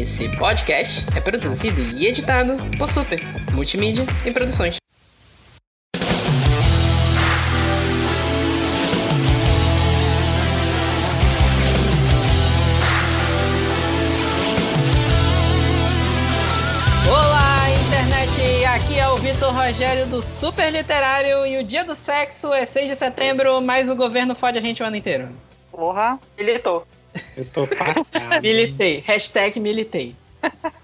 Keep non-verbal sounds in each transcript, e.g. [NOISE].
Esse podcast é produzido e editado por Super Multimídia e Produções. Aqui é o Vitor Rogério do Super Literário e o dia do sexo é 6 de setembro, mas o governo fode a gente o ano inteiro. Porra, militou. Eu tô passado. Militei. Hashtag militei. [LAUGHS]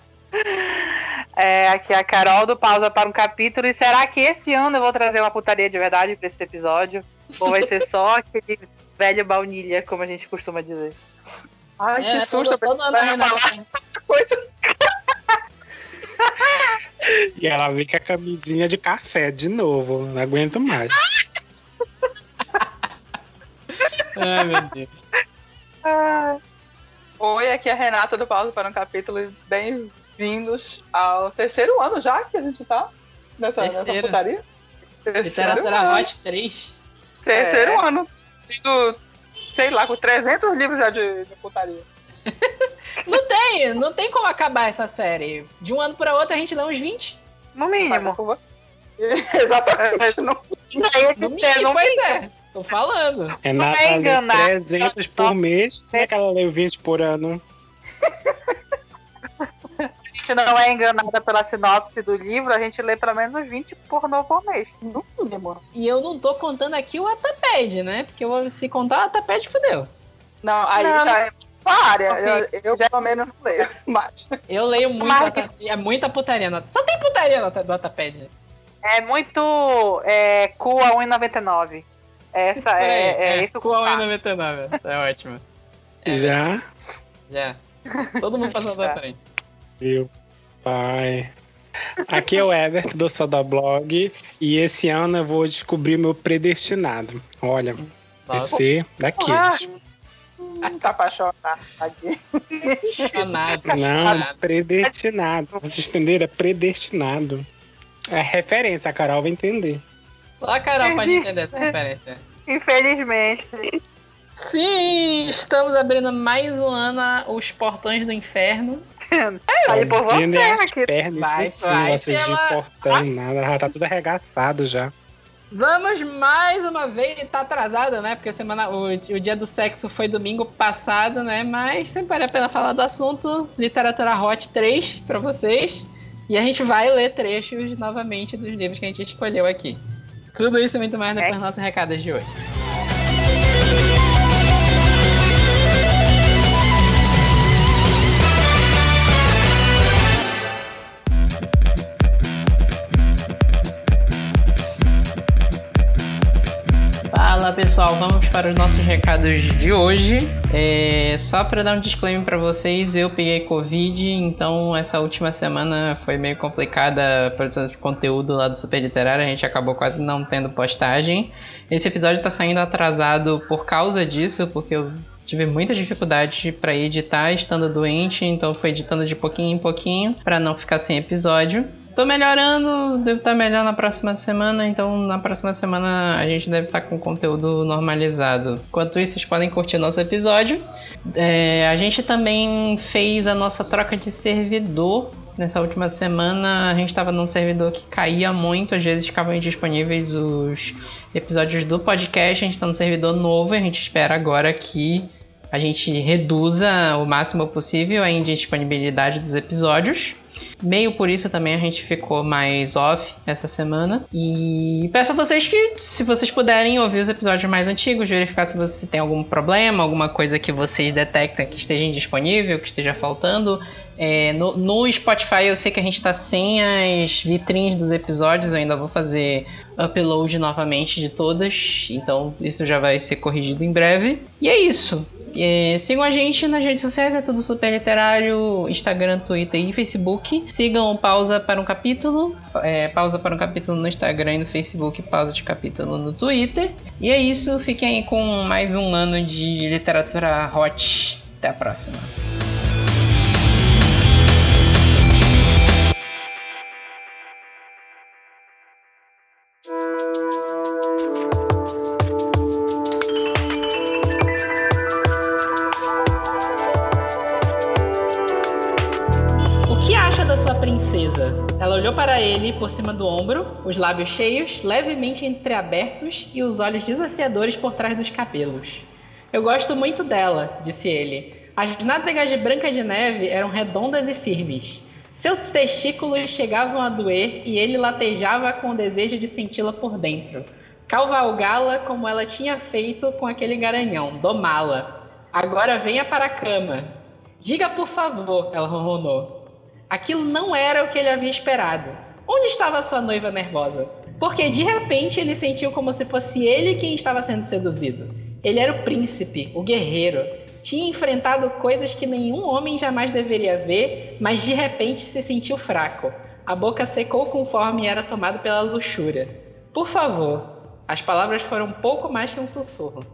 É, aqui a Carol do Pausa para um capítulo. E será que esse ano eu vou trazer uma putaria de verdade para esse episódio? Ou vai ser só [LAUGHS] aquele velho baunilha, como a gente costuma dizer? Ai, É, que susto. essa coisa. E ela vem com a camisinha de café de novo. Não aguento mais. Ai, meu Deus. Ah, Oi, aqui é a Renata do Pausa para um capítulo. e Bem-vindos ao terceiro ano já que a gente tá nessa, nessa Terceiro. putaria. Terceiro, Literatura ano. Hot 3. Terceiro É. ano. Tendo, sei lá, com 300 livros já de, de putaria. [LAUGHS] Não tem, não tem como acabar essa série. De um ano para outro a gente dá uns 20. no é mínimo. com você. [LAUGHS] Exatamente. Esse No ter- mínimo, não pois é. Tô falando. Renata é lê enganada. 300 por mês. Como é que ela lê 20 por ano? [LAUGHS] a gente não é enganada pela sinopse do livro, a gente lê pelo menos 20 pornô por mês. no mínimo. E eu não tô contando aqui o Ataped, né? Porque eu se contar o Ataped, fudeu. Não, aí Não. já é área. Eu, eu, pelo menos não leio. [LAUGHS] Mas, Eu leio muito. É muita putaria. no- Só tem putaria no do Ataped. É muito é, cu a 1,99. Essa Por aí, é, é, isso Qual é tá. 99? É ótimo. [LAUGHS] Já? Já. Todo mundo passando da [LAUGHS] Tá. frente. Meu pai. Aqui é o Everton do Soda Blog. E esse ano eu vou descobrir meu predestinado. Olha, vai Nossa, ser daqueles. hum, tá apaixonado. Aqui. apaixonado. Não, predestinado. Vocês entenderam? É predestinado. É referência, a Carol vai entender. Só a Carol pode entender essa referência. Infelizmente. Sim, estamos abrindo mais um ano os portões do inferno. [LAUGHS] Aí por você, aqui. pernas, Vai, isso sim, vai negócio de pela- portão, nada. Já tá tudo arregaçado já. Vamos mais uma vez, tá atrasado, né? Porque semana, o, o dia do sexo foi domingo passado, né? Mas sempre vale a pena falar do assunto. Literatura Hot 3 pra vocês. E a gente vai ler trechos novamente dos livros que a gente escolheu aqui. Tudo isso e muito mais depois dos nossos recados de hoje. Fala pessoal, vamos para os nossos recados de hoje. É, só para dar um disclaimer para vocês, eu peguei Covid, então essa última semana foi meio complicada a produção de conteúdo lá do Super Literário, a gente acabou quase não tendo postagem. Esse episódio está saindo atrasado por causa disso, porque eu tive muita dificuldade para editar estando doente, então foi editando de pouquinho em pouquinho para não ficar sem episódio. Tô melhorando, devo estar melhor na próxima semana, então na próxima semana a gente deve estar com conteúdo normalizado. Enquanto isso, vocês podem curtir nosso episódio. É, a gente também fez a nossa troca de servidor. Nessa última semana a gente estava num servidor que caía muito, às vezes ficavam indisponíveis os episódios do podcast. A gente está num servidor novo e a gente espera agora que a gente reduza o máximo possível a indisponibilidade dos episódios. Meio por isso também a gente ficou mais off essa semana. E peço a vocês que, se vocês puderem ouvir os episódios mais antigos, verificar se você tem algum problema, alguma coisa que vocês detectam que esteja indisponível, que esteja faltando. É, no, no Spotify eu sei que a gente tá sem as vitrines dos episódios, eu ainda vou fazer upload novamente de todas, então isso já vai ser corrigido em breve. E é isso. É, sigam a gente nas redes sociais, é tudo super literário, Instagram, Twitter e Facebook. Sigam Pausa para um Capítulo, é, Pausa para um Capítulo no Instagram e no Facebook, Pausa de Capítulo no Twitter. E é isso, fiquem aí com mais um ano de literatura hot. Até a próxima. Olhou para ele por cima do ombro, os lábios cheios, levemente entreabertos e os olhos desafiadores por trás dos cabelos. Eu gosto muito dela, disse ele. As nádegas de Branca de Neve eram redondas e firmes. Seus testículos chegavam a doer e ele latejava com o desejo de senti-la por dentro. Cavalgá-la como ela tinha feito com aquele garanhão, domá-la. Agora venha para a cama. Diga por favor, ela ronronou. Aquilo não era o que ele havia esperado. Onde estava sua noiva nervosa? Porque de repente ele sentiu como se fosse ele quem estava sendo seduzido. Ele era o príncipe, o guerreiro. Tinha enfrentado coisas que nenhum homem jamais deveria ver, mas de repente se sentiu fraco. A boca secou conforme era tomado pela luxúria. Por favor. As palavras foram pouco mais que um sussurro.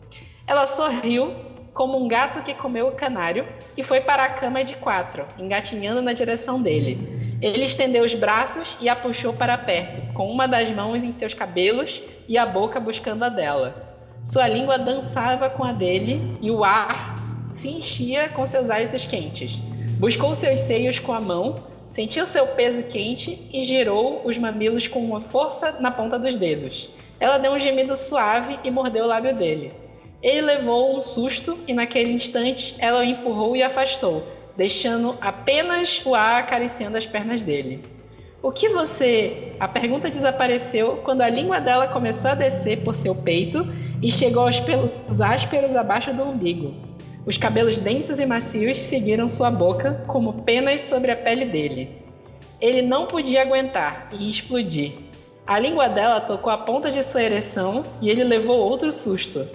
Ela sorriu, como um gato que comeu o canário, e foi para a cama de quatro, engatinhando na direção dele. Ele estendeu os braços e a puxou para perto, com uma das mãos em seus cabelos e a boca buscando a dela. Sua língua dançava com a dele e o ar se enchia com seus hálitos quentes. Buscou seus seios com a mão, sentiu seu peso quente e girou os mamilos com uma força na ponta dos dedos. Ela deu um gemido suave e mordeu o lábio dele. Ele levou um susto e naquele instante ela o empurrou e afastou, deixando apenas o ar acariciando as pernas dele. O que você. A pergunta desapareceu quando a língua dela começou a descer por seu peito e chegou aos pelos ásperos abaixo do umbigo. Os cabelos densos e macios seguiram sua boca como penas sobre a pele dele. Ele não podia aguentar e explodir. A língua dela tocou a ponta de sua ereção e ele levou outro susto.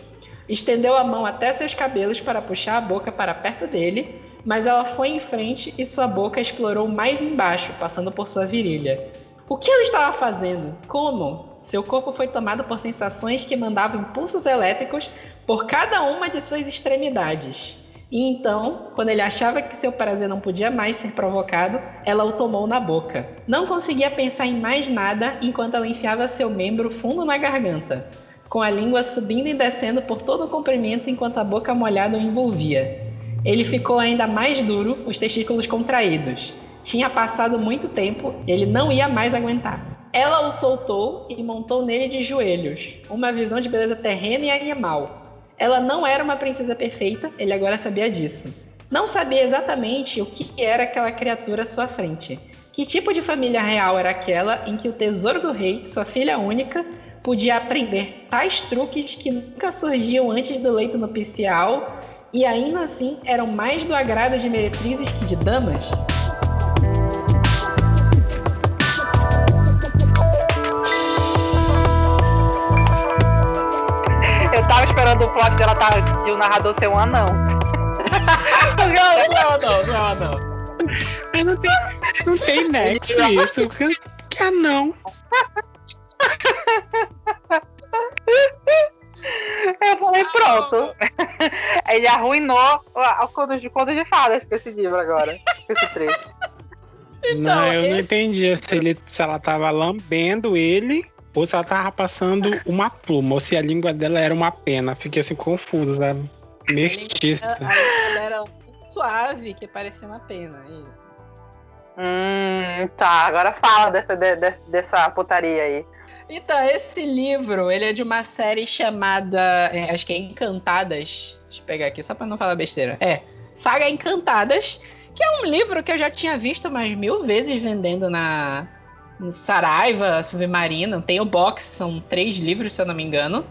Estendeu a mão até seus cabelos para puxar a boca para perto dele, mas ela foi em frente e sua boca explorou mais embaixo, passando por sua virilha. O que ela estava fazendo? Como? Seu corpo foi tomado por sensações que mandavam impulsos elétricos por cada uma de suas extremidades. E então, quando ele achava que seu prazer não podia mais ser provocado, ela o tomou na boca. Não conseguia pensar em mais nada enquanto ela enfiava seu membro fundo na garganta, com a língua subindo e descendo por todo o comprimento enquanto a boca molhada o envolvia. Ele ficou ainda mais duro, os testículos contraídos. Tinha passado muito tempo, ele não ia mais aguentar. Ela o soltou e montou nele de joelhos, uma visão de beleza terrena e animal. Ela não era uma princesa perfeita, ele agora sabia disso. Não sabia exatamente o que era aquela criatura à sua frente. Que tipo de família real era aquela em que o tesouro do rei, sua filha única, podia aprender tais truques que nunca surgiam antes do leito nupcial e ainda assim eram mais do agrado de meretrizes que de damas? tava esperando o plot dela tá, de o narrador ser um anão. [LAUGHS] não, não, não, não, não. Mas não tem, não tem nexo isso. Que, que anão. [LAUGHS] Eu falei, pronto. Ele [LAUGHS] arruinou o conto de, conto de fadas com esse livro agora. Com esse trecho. Então, não, eu esse... não entendi se, ele, se ela tava lambendo ele ou se ela tava passando uma pluma, ou se a língua dela era uma pena. Fiquei assim confuso, sabe? Mestiça. Ela era suave, que parecia uma pena, é isso. Hum, tá. Agora fala dessa, de, dessa putaria aí. Então, esse livro, ele é de uma série chamada, é, acho que é Encantadas. Deixa eu pegar aqui, só pra não falar besteira. É, Saga Encantadas, que é um livro que eu já tinha visto mais mil vezes vendendo na, no Saraiva Submarino. Tem o box, são três livros, se eu não me engano.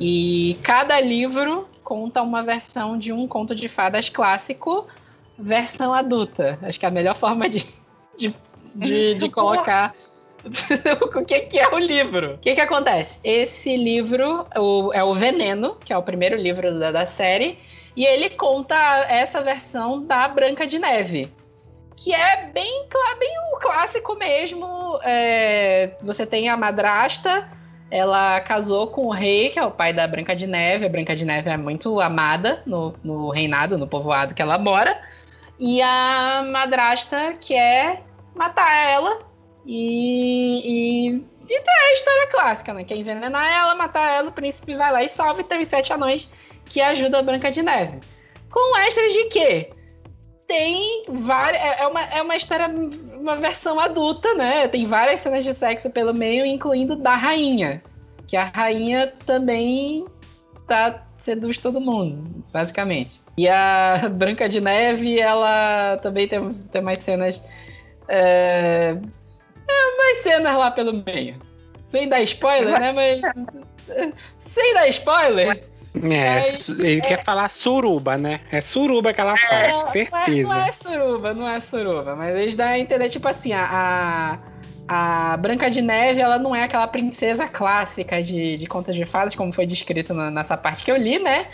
E cada livro conta uma versão de um conto de fadas clássico, versão adulta. Acho que é a melhor forma de, de, de, de [LAUGHS] colocar [LAUGHS] o que, que, é o livro. O que, que acontece? Esse livro o, é o Veneno, que é o primeiro livro da, da série, e ele conta essa versão da Branca de Neve que é bem, bem o clássico mesmo. É, você tem a madrasta, ela casou com o rei, que é o pai da Branca de Neve. A Branca de Neve é muito amada no, no reinado, no povoado que ela mora. E a madrasta quer matar ela e, e, e tem a história clássica, né? Quer envenenar ela, matar ela, o príncipe vai lá e salva e os sete anões que ajudam a Branca de Neve. Com extras de quê? tem várias. É, é uma, é uma história uma versão adulta, né? Tem várias cenas de sexo pelo meio, incluindo da rainha. Que a rainha também tá seduz todo mundo, basicamente. E a Branca de Neve, ela também tem, tem mais cenas. É, é, mais cenas lá pelo meio. Sem dar spoiler, né? Mas. Sem dar spoiler. É, Mas, ele é... quer falar suruba, né? É suruba que ela faz, com certeza. Não é, não é suruba, não é suruba. Mas eles dão a entender, tipo assim, a, a Branca de Neve, ela não é aquela princesa clássica de, de contas de fadas, como foi descrito na, nessa parte que eu li, né?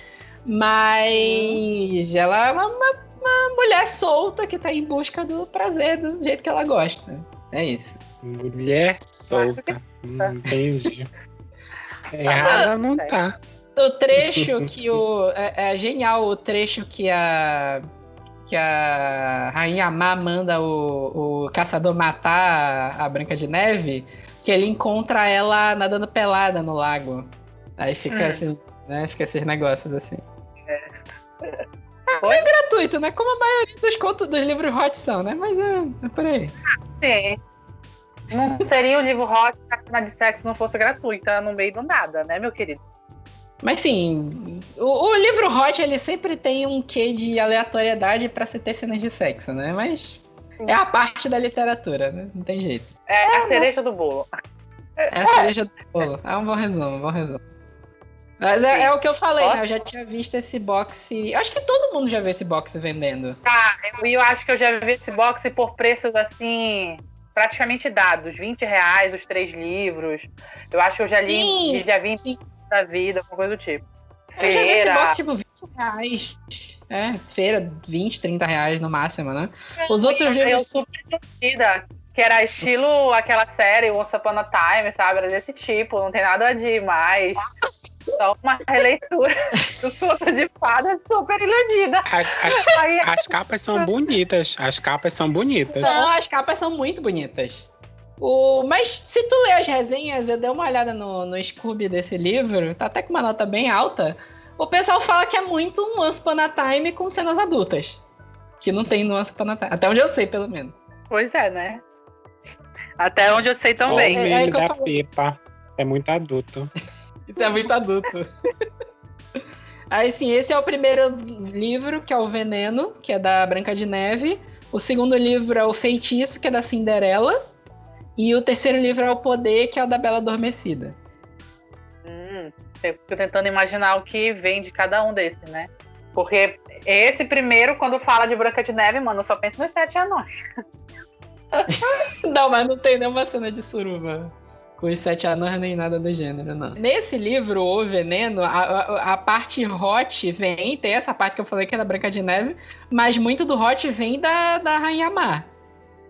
Mas ela é uma, uma, uma, mulher solta que tá em busca do prazer do jeito que ela gosta. É isso. Mulher solta. Entendi. [LAUGHS] Errada não tá. O trecho que o. É, é genial o trecho que a que a Rainha Má manda o, o caçador matar a Branca de Neve, que ele encontra ela nadando pelada no lago. Aí fica hum. assim, né? Fica esses negócios assim. É. É, é gratuito, né? Como a maioria dos contos dos livros hot são, né? Mas é, é por aí. Sim. Não seria o livro hot se a cena de sexo não fosse gratuita no meio do nada, né, meu querido? Mas sim, o, o, livro Hot ele sempre tem um quê de aleatoriedade para se ter cenas de sexo, né? Mas é a parte da literatura, né? Não tem jeito. É a cereja do bolo. É a cereja do bolo. É um bom resumo, um bom resumo. Mas é, é, o que eu falei, né? Eu já tinha visto esse boxe. Eu acho que todo mundo já viu esse boxe vendendo. Tá, eu, eu acho que eu já vi esse boxe por preços assim. Praticamente dados, 20 reais os três livros. Eu acho que eu já li, sim, já vi sim da vida, alguma coisa do tipo. Feira. Eu já vi box, tipo, 20 reais. É, feira, 20, 30 reais no máximo, né? Os outros livros. Eu super que era estilo aquela série Once Upon a Time, sabe? Era desse tipo, não tem nada de mais. Só uma releitura [LAUGHS] do conto de fadas super iludida. As, as, Aí, as capas são bonitas. As capas são bonitas. São, as capas são muito bonitas. O, mas se tu ler as resenhas, eu dei uma olhada no, no Scooby desse livro, tá até com uma nota bem alta. O pessoal fala que é muito um Once Upon a Time com cenas adultas. Que não tem no Once Upon a Time. Até onde eu sei, pelo menos. Pois é, né? Até onde eu sei também. O é, é da Pepa. É muito adulto. [LAUGHS] Isso é muito adulto. [LAUGHS] Aí sim, esse é o primeiro livro, que é o Veneno, que é da Branca de Neve. O segundo livro é o Feitiço, que é da Cinderela. E o terceiro livro é O Poder, que é o da Bela Adormecida. Hum, eu fico tentando imaginar o que vem de cada um desses, né? Porque esse primeiro, quando fala de Branca de Neve, mano, eu só penso nos sete anões. [LAUGHS] não, mas não tem nenhuma cena de suruba com os sete anões nem nada do gênero, não. Nesse livro, O Veneno, a, a, a, parte hot vem, tem essa parte que eu falei que da Branca de Neve, mas muito do hot vem da, da Rainha Mar.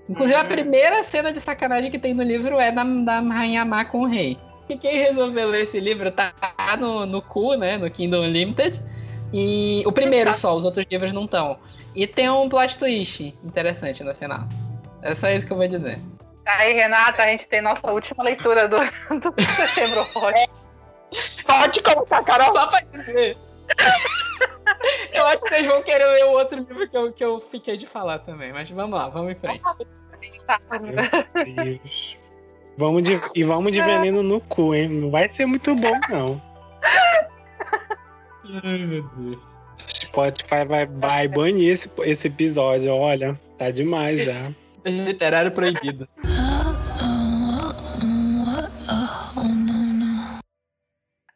Inclusive, uhum. a primeira cena de sacanagem que tem no livro é da, da Rainha Má com o rei. E quem resolveu ler esse livro tá no, no cu, né? No Kingdom Unlimited. E o primeiro só, os outros livros não estão. E tem um plot twist interessante no final. É só isso que eu vou dizer. Aí, Renata, a gente tem nossa última leitura do, [LAUGHS] do Setembro Roxo. Pode colocar, Carol. Só pra dizer. eu acho que vocês vão querer ler o outro livro que eu, que eu fiquei de falar também. Mas vamos lá, vamos em frente. Meu Deus. Vamos de, e vamos de veneno no cu, hein? Não vai ser muito bom, não. Ai, meu Deus. Spotify vai, vai banir esse, esse episódio, olha. Tá demais já. Literário proibido.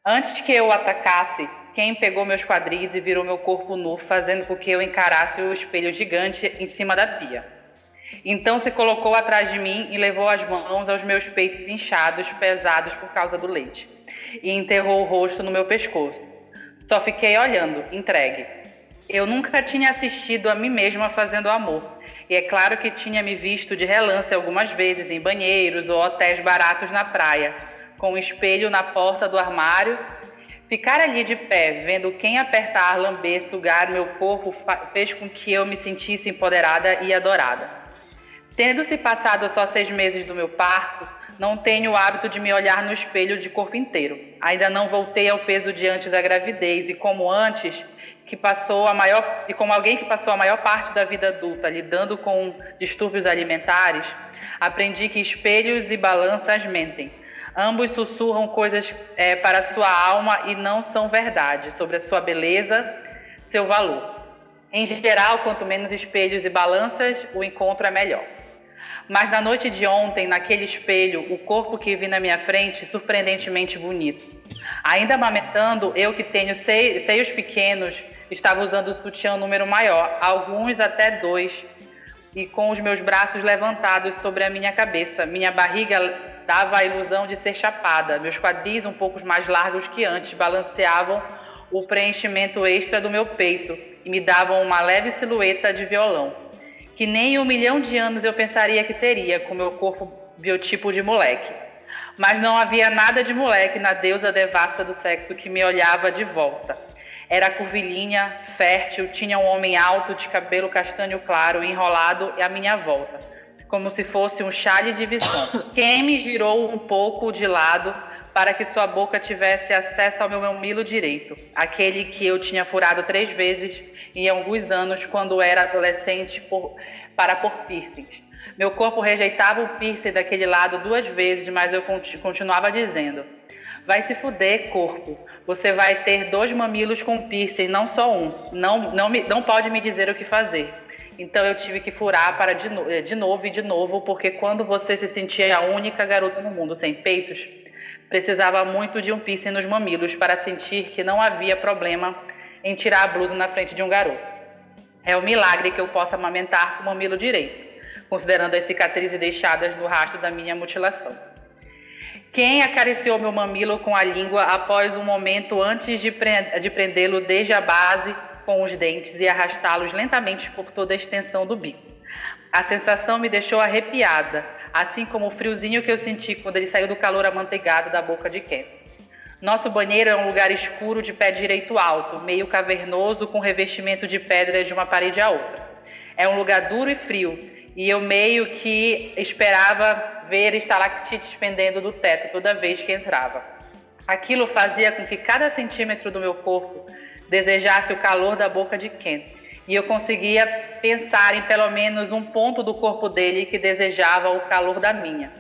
Antes que eu atacasse, quem pegou meus quadris e virou meu corpo nu, fazendo com que eu encarasse o espelho gigante em cima da pia. Então se colocou atrás de mim e levou as mãos aos meus peitos inchados, pesados por causa do leite, e enterrou o rosto no meu pescoço. Só fiquei olhando, entregue. Eu nunca tinha assistido a mim mesma fazendo amor, e é claro que tinha me visto de relance algumas vezes em banheiros ou hotéis baratos na praia, com um espelho na porta do armário. Ficar ali de pé, vendo quem apertar, lamber, sugar meu corpo, fez com que eu me sentisse empoderada e adorada. Tendo se passado só seis meses do meu parto, não tenho o hábito de me olhar no espelho de corpo inteiro. Ainda não voltei ao peso de antes da gravidez e como antes, que passou a maior e como alguém que passou a maior parte da vida adulta lidando com distúrbios alimentares, aprendi que espelhos e balanças mentem. Ambos sussurram coisas é, para sua alma e não são verdade sobre a sua beleza, seu valor. Em geral, quanto menos espelhos e balanças, o encontro é melhor. Mas na noite de ontem, naquele espelho, o corpo que vi na minha frente, surpreendentemente bonito. Ainda amamentando, eu que tenho seios pequenos, estava usando o sutiã número maior, alguns até dois, e com os meus braços levantados sobre a minha cabeça. Minha barriga dava a ilusão de ser chapada, meus quadris um pouco mais largos que antes balanceavam o preenchimento extra do meu peito e me davam uma leve silhueta de violão, que nem um milhão de anos eu pensaria que teria com meu corpo biotipo de moleque. Mas não havia nada de moleque na deusa devasta do sexo que me olhava de volta. Era curvilínea, fértil, tinha um homem alto de cabelo castanho claro enrolado à minha volta, como se fosse um chale de visão. Quem me girou um pouco de lado para que sua boca tivesse acesso ao meu mamilo direito, aquele que eu tinha furado três vezes em alguns anos quando era adolescente por, para pôr piercings. Meu corpo rejeitava o piercing daquele lado duas vezes, mas eu continuava dizendo: Vai se fuder, corpo. Você vai ter dois mamilos com piercing, não só um. Não, não, me, não pode me dizer o que fazer. Então eu tive que furar para de, no, de novo e de novo, porque quando você se sentia a única garota no mundo sem peitos, precisava muito de um piercing nos mamilos para sentir que não havia problema em tirar a blusa na frente de um garoto. É um milagre que eu possa amamentar com o mamilo direito, considerando as cicatrizes deixadas no rastro da minha mutilação. Quem acariciou meu mamilo com a língua após um momento antes de, de prendê-lo desde a base com os dentes e arrastá-los lentamente por toda a extensão do bico? A sensação me deixou arrepiada, assim como o friozinho que eu senti quando ele saiu do calor amanteigado da boca de Ken. Nosso banheiro é um lugar escuro de pé direito alto, meio cavernoso com revestimento de pedra de uma parede à outra. É um lugar duro e frio, e eu meio que esperava ver estalactites pendendo do teto toda vez que entrava. Aquilo fazia com que cada centímetro do meu corpo desejasse o calor da boca de Ken e eu conseguia pensar em pelo menos um ponto do corpo dele que desejava o calor da minha.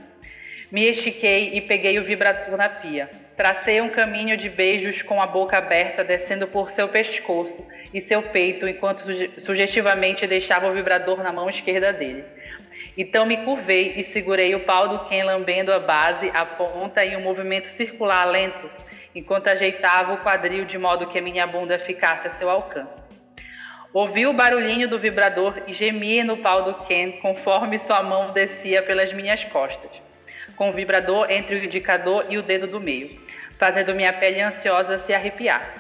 Me estiquei e peguei o vibrador na pia. Tracei um caminho de beijos com a boca aberta, descendo por seu pescoço e seu peito, enquanto sugestivamente deixava o vibrador na mão esquerda dele. Então me curvei e segurei o pau do Ken lambendo a base, a ponta em um movimento circular lento, enquanto ajeitava o quadril de modo que minha bunda ficasse a seu alcance. Ouvi o barulhinho do vibrador e gemia no pau do Ken conforme sua mão descia pelas minhas costas, com o vibrador entre o indicador e o dedo do meio, fazendo minha pele ansiosa se arrepiar.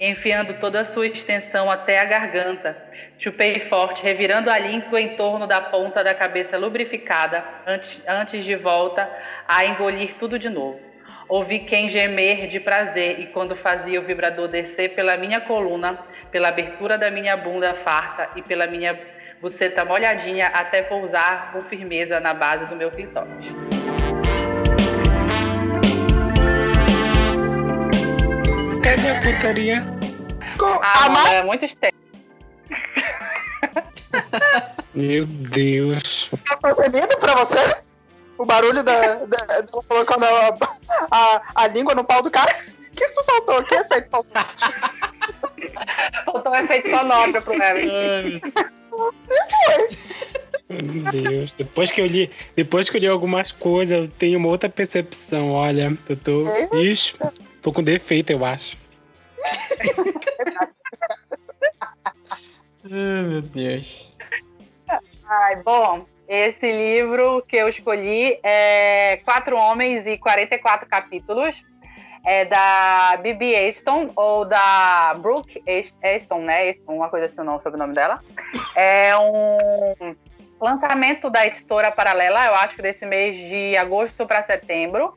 Enfiando toda a sua extensão até a garganta, chupei forte, revirando a língua em torno da ponta da cabeça lubrificada, antes, antes de volta a engolir tudo de novo. Ouvi quem gemer de prazer e quando fazia o vibrador descer pela minha coluna, pela abertura da minha bunda farta e pela minha buceta molhadinha até pousar com firmeza na base do meu clitóris. Cadê a putaria? Ah, a mano, é muito estranho. Meu Deus. Tá percebido pra você? o barulho da, da, da colocando a, a, a, língua no pau do cara. O que tu faltou? Que efeito faltou? faltou um efeito sonoro pro Evan. Você foi. Meu Deus, depois que eu li, depois que eu li algumas coisas, eu tenho uma outra percepção. Olha, eu tô. Ixi, tô com defeito, eu acho. [LAUGHS] Ai, meu Deus. Ai, bom, esse livro que eu escolhi é Quatro Homens e 44 Capítulos. É da Bibi Aston, ou da Brooke Aston, né? Aston, uma coisa assim, não sobre o nome dela. É um lançamento da editora Paralela, eu acho que desse mês de agosto para setembro.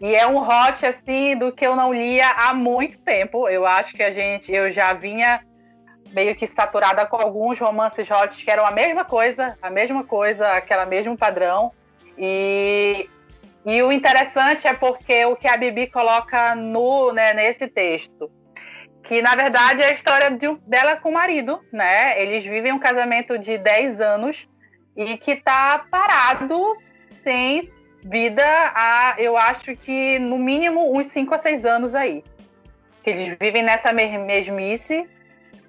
E é um hot, assim, do que eu não lia há muito tempo. Eu acho que a gente, eu já vinha meio que saturada com alguns romances hot que eram a mesma coisa, a mesma coisa, aquela mesmo padrão. E E o interessante é porque o que a Bibi coloca no, né, nesse texto, que na verdade é a história de, dela com o marido, né? Eles vivem um casamento de 10 anos e que tá parado sem vida há, eu acho que no mínimo uns 5 a 6 anos aí. Que eles vivem nessa mesmice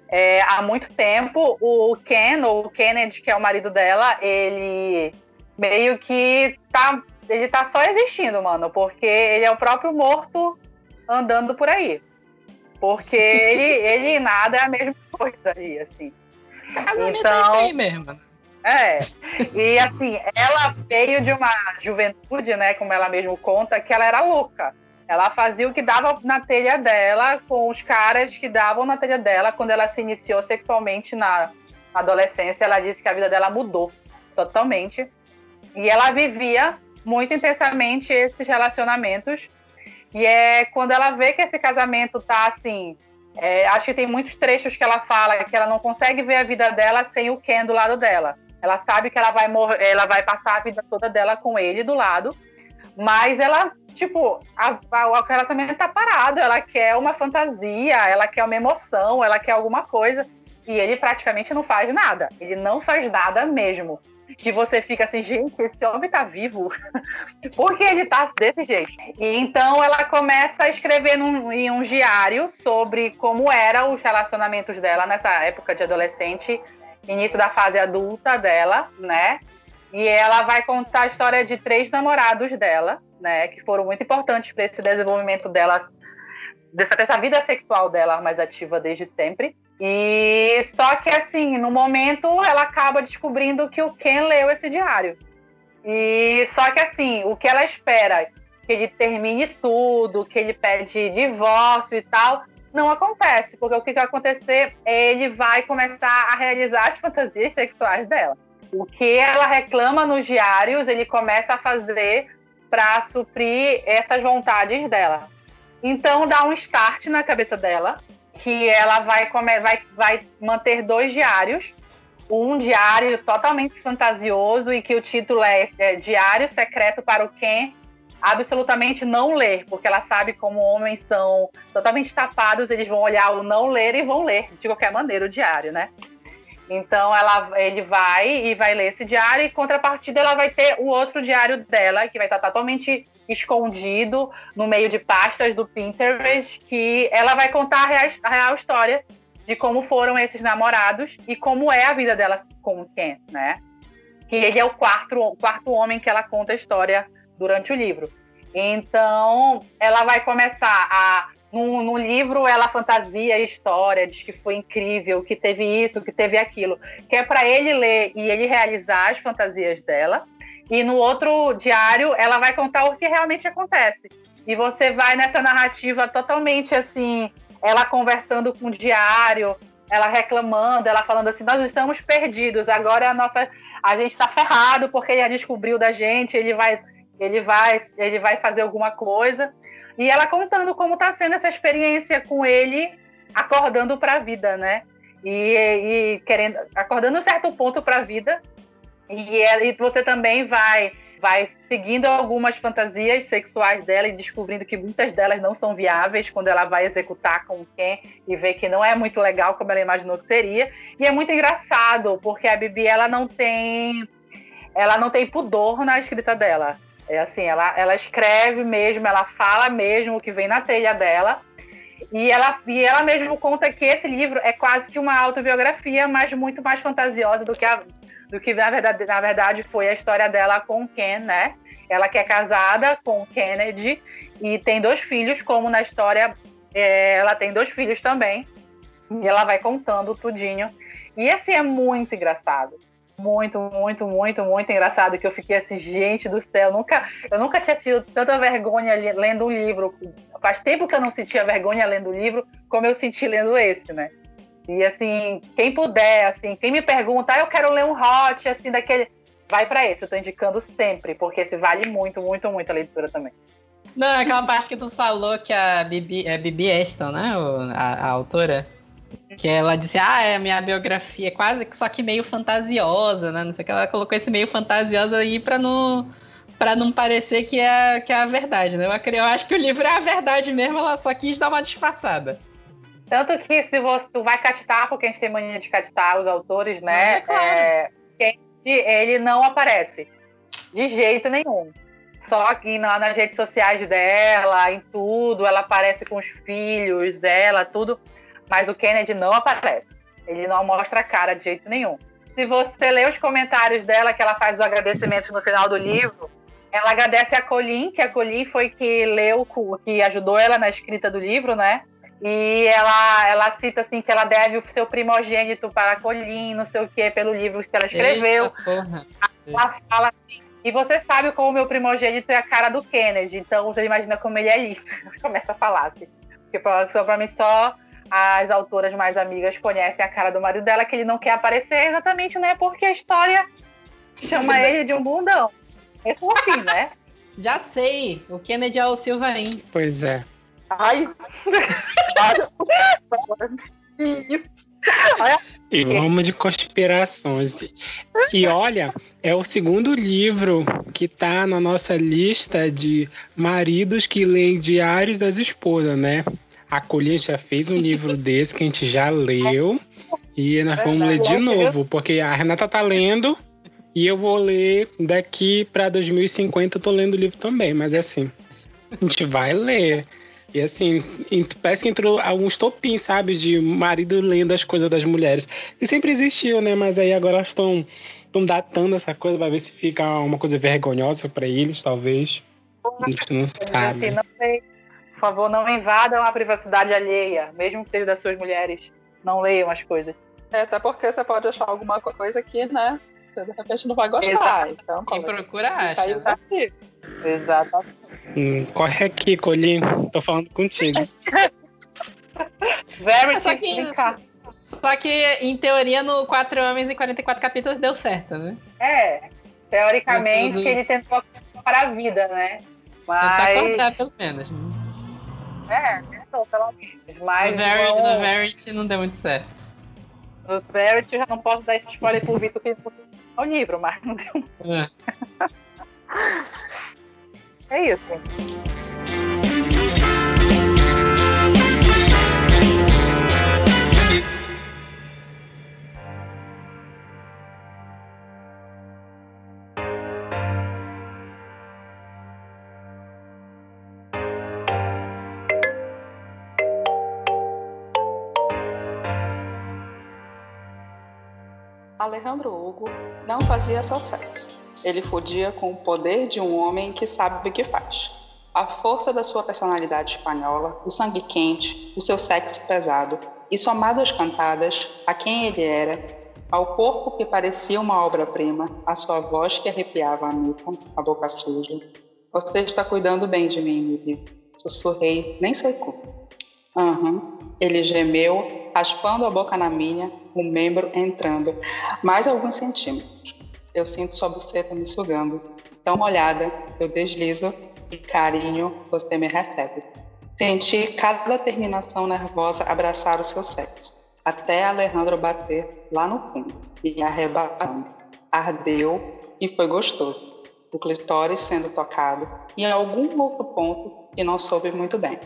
é, há muito tempo. O Ken, ou o Kennedy, que é o marido dela, ele meio que tá. Ele tá só existindo, mano, porque ele é o próprio morto andando por aí. Porque [LAUGHS] ele, ele e nada é a mesma coisa aí, assim. Casamento é então, é aí mesmo. É. E assim, ela veio de uma juventude, né, como ela mesmo conta, que ela era louca. Ela fazia o que dava na telha dela com os caras que davam na telha dela quando ela se iniciou sexualmente na adolescência. Ela disse que a vida dela mudou totalmente. E ela vivia muito intensamente esses relacionamentos. E é quando ela vê que esse casamento tá assim. É, acho que tem muitos trechos que ela fala que ela não consegue ver a vida dela sem o Ken do lado dela. Ela sabe que ela vai morrer, ela vai passar a vida toda dela com ele do lado, mas ela tipo, a, a, o relacionamento tá parado, ela quer uma fantasia, ela quer uma emoção, ela quer alguma coisa. E ele praticamente não faz nada. Ele não faz nada mesmo. Que você fica assim, gente, esse homem tá vivo. [LAUGHS] Por que ele tá desse jeito? E então ela começa a escrever num, em um diário sobre como eram os relacionamentos dela nessa época de adolescente, início da fase adulta dela, né? E ela vai contar a história de três namorados dela, né, que foram muito importantes para esse desenvolvimento dela, dessa, dessa vida sexual dela mais ativa desde sempre. E só que assim, no momento ela acaba descobrindo que o Ken leu esse diário. E só que assim, o que ela espera que ele termine tudo, que ele pede divórcio e tal, não acontece, porque o que vai acontecer é ele vai começar a realizar as fantasias sexuais dela. O que ela reclama nos diários, ele começa a fazer para suprir essas vontades dela. Então dá um start na cabeça dela, que ela vai, comer, vai, vai manter dois diários. Um diário totalmente fantasioso e que o título é, é Diário Secreto para o Ken absolutamente não ler, porque ela sabe como homens são totalmente tapados, eles vão olhar o não ler e vão ler de qualquer maneira o diário, né? Então ela, ele vai e vai ler esse diário, e contrapartida ela vai ter o outro diário dela, que vai estar totalmente escondido no meio de pastas do Pinterest, que ela vai contar a real, a real história de como foram esses namorados e como é a vida dela com o Ken, né? Que ele é o quarto, quarto homem que ela conta a história durante o livro. Então, ela vai começar a no, no, livro ela fantasia a história, diz que foi incrível, que teve isso, que teve aquilo, que é para ele ler e ele realizar as fantasias dela. E no outro diário ela vai contar o que realmente acontece. E você vai nessa narrativa totalmente assim, ela conversando com o diário, ela reclamando, ela falando assim: nós estamos perdidos, agora a nossa, a gente está ferrado porque ele já descobriu da gente, ele vai, ele vai, ele vai fazer alguma coisa. E ela contando como está sendo essa experiência com ele acordando para a vida, né? E, e, querendo acordando um certo ponto para a vida. E, e você também vai vai seguindo algumas fantasias sexuais dela e descobrindo que muitas delas não são viáveis quando ela vai executar com quem e vê que não é muito legal como ela imaginou que seria. E é muito engraçado, porque a Bibi ela não tem ela não tem pudor na escrita dela. É assim, ela, ela escreve mesmo, ela fala mesmo o que vem na telha dela. E ela, e ela mesmo conta que esse livro é quase que uma autobiografia, mas muito mais fantasiosa do que, a, do que na, verdade, na verdade foi a história dela com Ken, né? Ela que é casada com Kennedy e tem dois filhos, como na história é, ela tem dois filhos também. E ela vai contando tudinho. E assim é muito engraçado muito, muito, muito, muito engraçado que eu fiquei assim, gente do céu, nunca, eu nunca tinha tido tanta vergonha lendo um livro. Faz tempo que eu não sentia vergonha lendo o livro como eu senti lendo esse, né? E assim, quem puder, assim, quem me pergunta, ah, eu quero ler um hot, assim, daquele, vai para esse, eu tô indicando sempre, porque esse vale muito, muito, muito a leitura também. Não, aquela parte que tu falou que a Bibi, é Bibi né, a, a autora, que ela disse, ah, é a minha biografia é quase só que meio fantasiosa, né? Não sei o que. Ela colocou esse meio fantasiosa aí pra não, para não parecer que é, que é a verdade, né? Eu acho que o livro é a verdade mesmo, ela só quis dar uma disfarçada. Tanto que se você tu vai catitar, porque a gente tem mania de catitar os autores, né? É, claro. é, ele não aparece. De jeito nenhum. Só que na, nas redes sociais dela, em tudo, ela aparece com os filhos dela, tudo. Mas o Kennedy não aparece. Ele não mostra a cara de jeito nenhum. Se você ler os comentários dela, que ela faz os agradecimentos no final do livro, ela agradece a Colin, que a Colin foi que leu, que ajudou ela na escrita do livro, né? E ela, ela cita assim que ela deve o seu primogênito para a Colin, não sei o que, pelo livro que ela escreveu. Eita, ela fala assim, e você sabe como o meu primogênito é a cara do Kennedy, então você imagina como ele é isso. [LAUGHS] Começa a falar assim. Porque provavelmente só as autoras mais amigas conhecem a cara do marido dela, que ele não quer aparecer exatamente, né? Porque a história chama [LAUGHS] ele de um bundão. Esse é o fim, né? [LAUGHS] Já sei. O Kennedy é o Silvain. Pois é. Ai! E vamos de conspirações. E olha, é o segundo livro que tá na nossa lista de maridos que leem diários das esposas, né? A Colina já fez um livro [LAUGHS] desse que a gente já leu. E nós vamos ler de novo, porque a Renata tá lendo e eu vou ler daqui para 2050. Eu tô lendo o livro também, mas é assim, a gente vai ler. E assim, parece que entrou alguns topins, sabe? De marido lendo as coisas das mulheres. Que sempre existiu, né? Mas aí agora elas estão datando essa coisa para ver se fica uma coisa vergonhosa para eles, talvez. A gente não sabe. Assim, não Por favor, não invadam a privacidade alheia, mesmo que seja das suas mulheres. Não leiam as coisas. É, até porque você pode achar alguma coisa que, né? Você de repente não vai gostar. Exato. Então, Quem procura acha. Aí, tá aqui. Exatamente. Hum, corre aqui, Colin. Tô falando contigo. [LAUGHS] Very só que, só que, em teoria, no 4 Homens e 44 capítulos deu certo, né? É. Teoricamente, ele tentou para a vida, né? Mas. Tentar pelo menos, né? É, tentou, pelo menos. Mas. No Verity, não... no Verity não deu muito certo. Nos Verity eu já não posso dar esse spoiler pro Vitor que o livro, mas não deu. É. É isso. Alejandro Hugo não fazia só sexo ele fodia com o poder de um homem que sabe o que faz. A força da sua personalidade espanhola, o sangue quente, o seu sexo pesado, e somado às cantadas, a quem ele era, ao corpo que parecia uma obra-prima, a sua voz que arrepiava a nuca, a boca suja. Você está cuidando bem de mim, Mimi. Sussurrei, nem sei como. Uhum. Ele gemeu, raspando a boca na minha, o membro entrando mais alguns centímetros. Eu sinto sua buceta me sugando. Tão molhada, eu deslizo e carinho você me recebe. Senti cada terminação nervosa abraçar o seu sexo, até Alejandro bater lá no fundo, me arrebatando. Ardeu e foi gostoso. O clitóris sendo tocado e em algum outro ponto que não soube muito bem.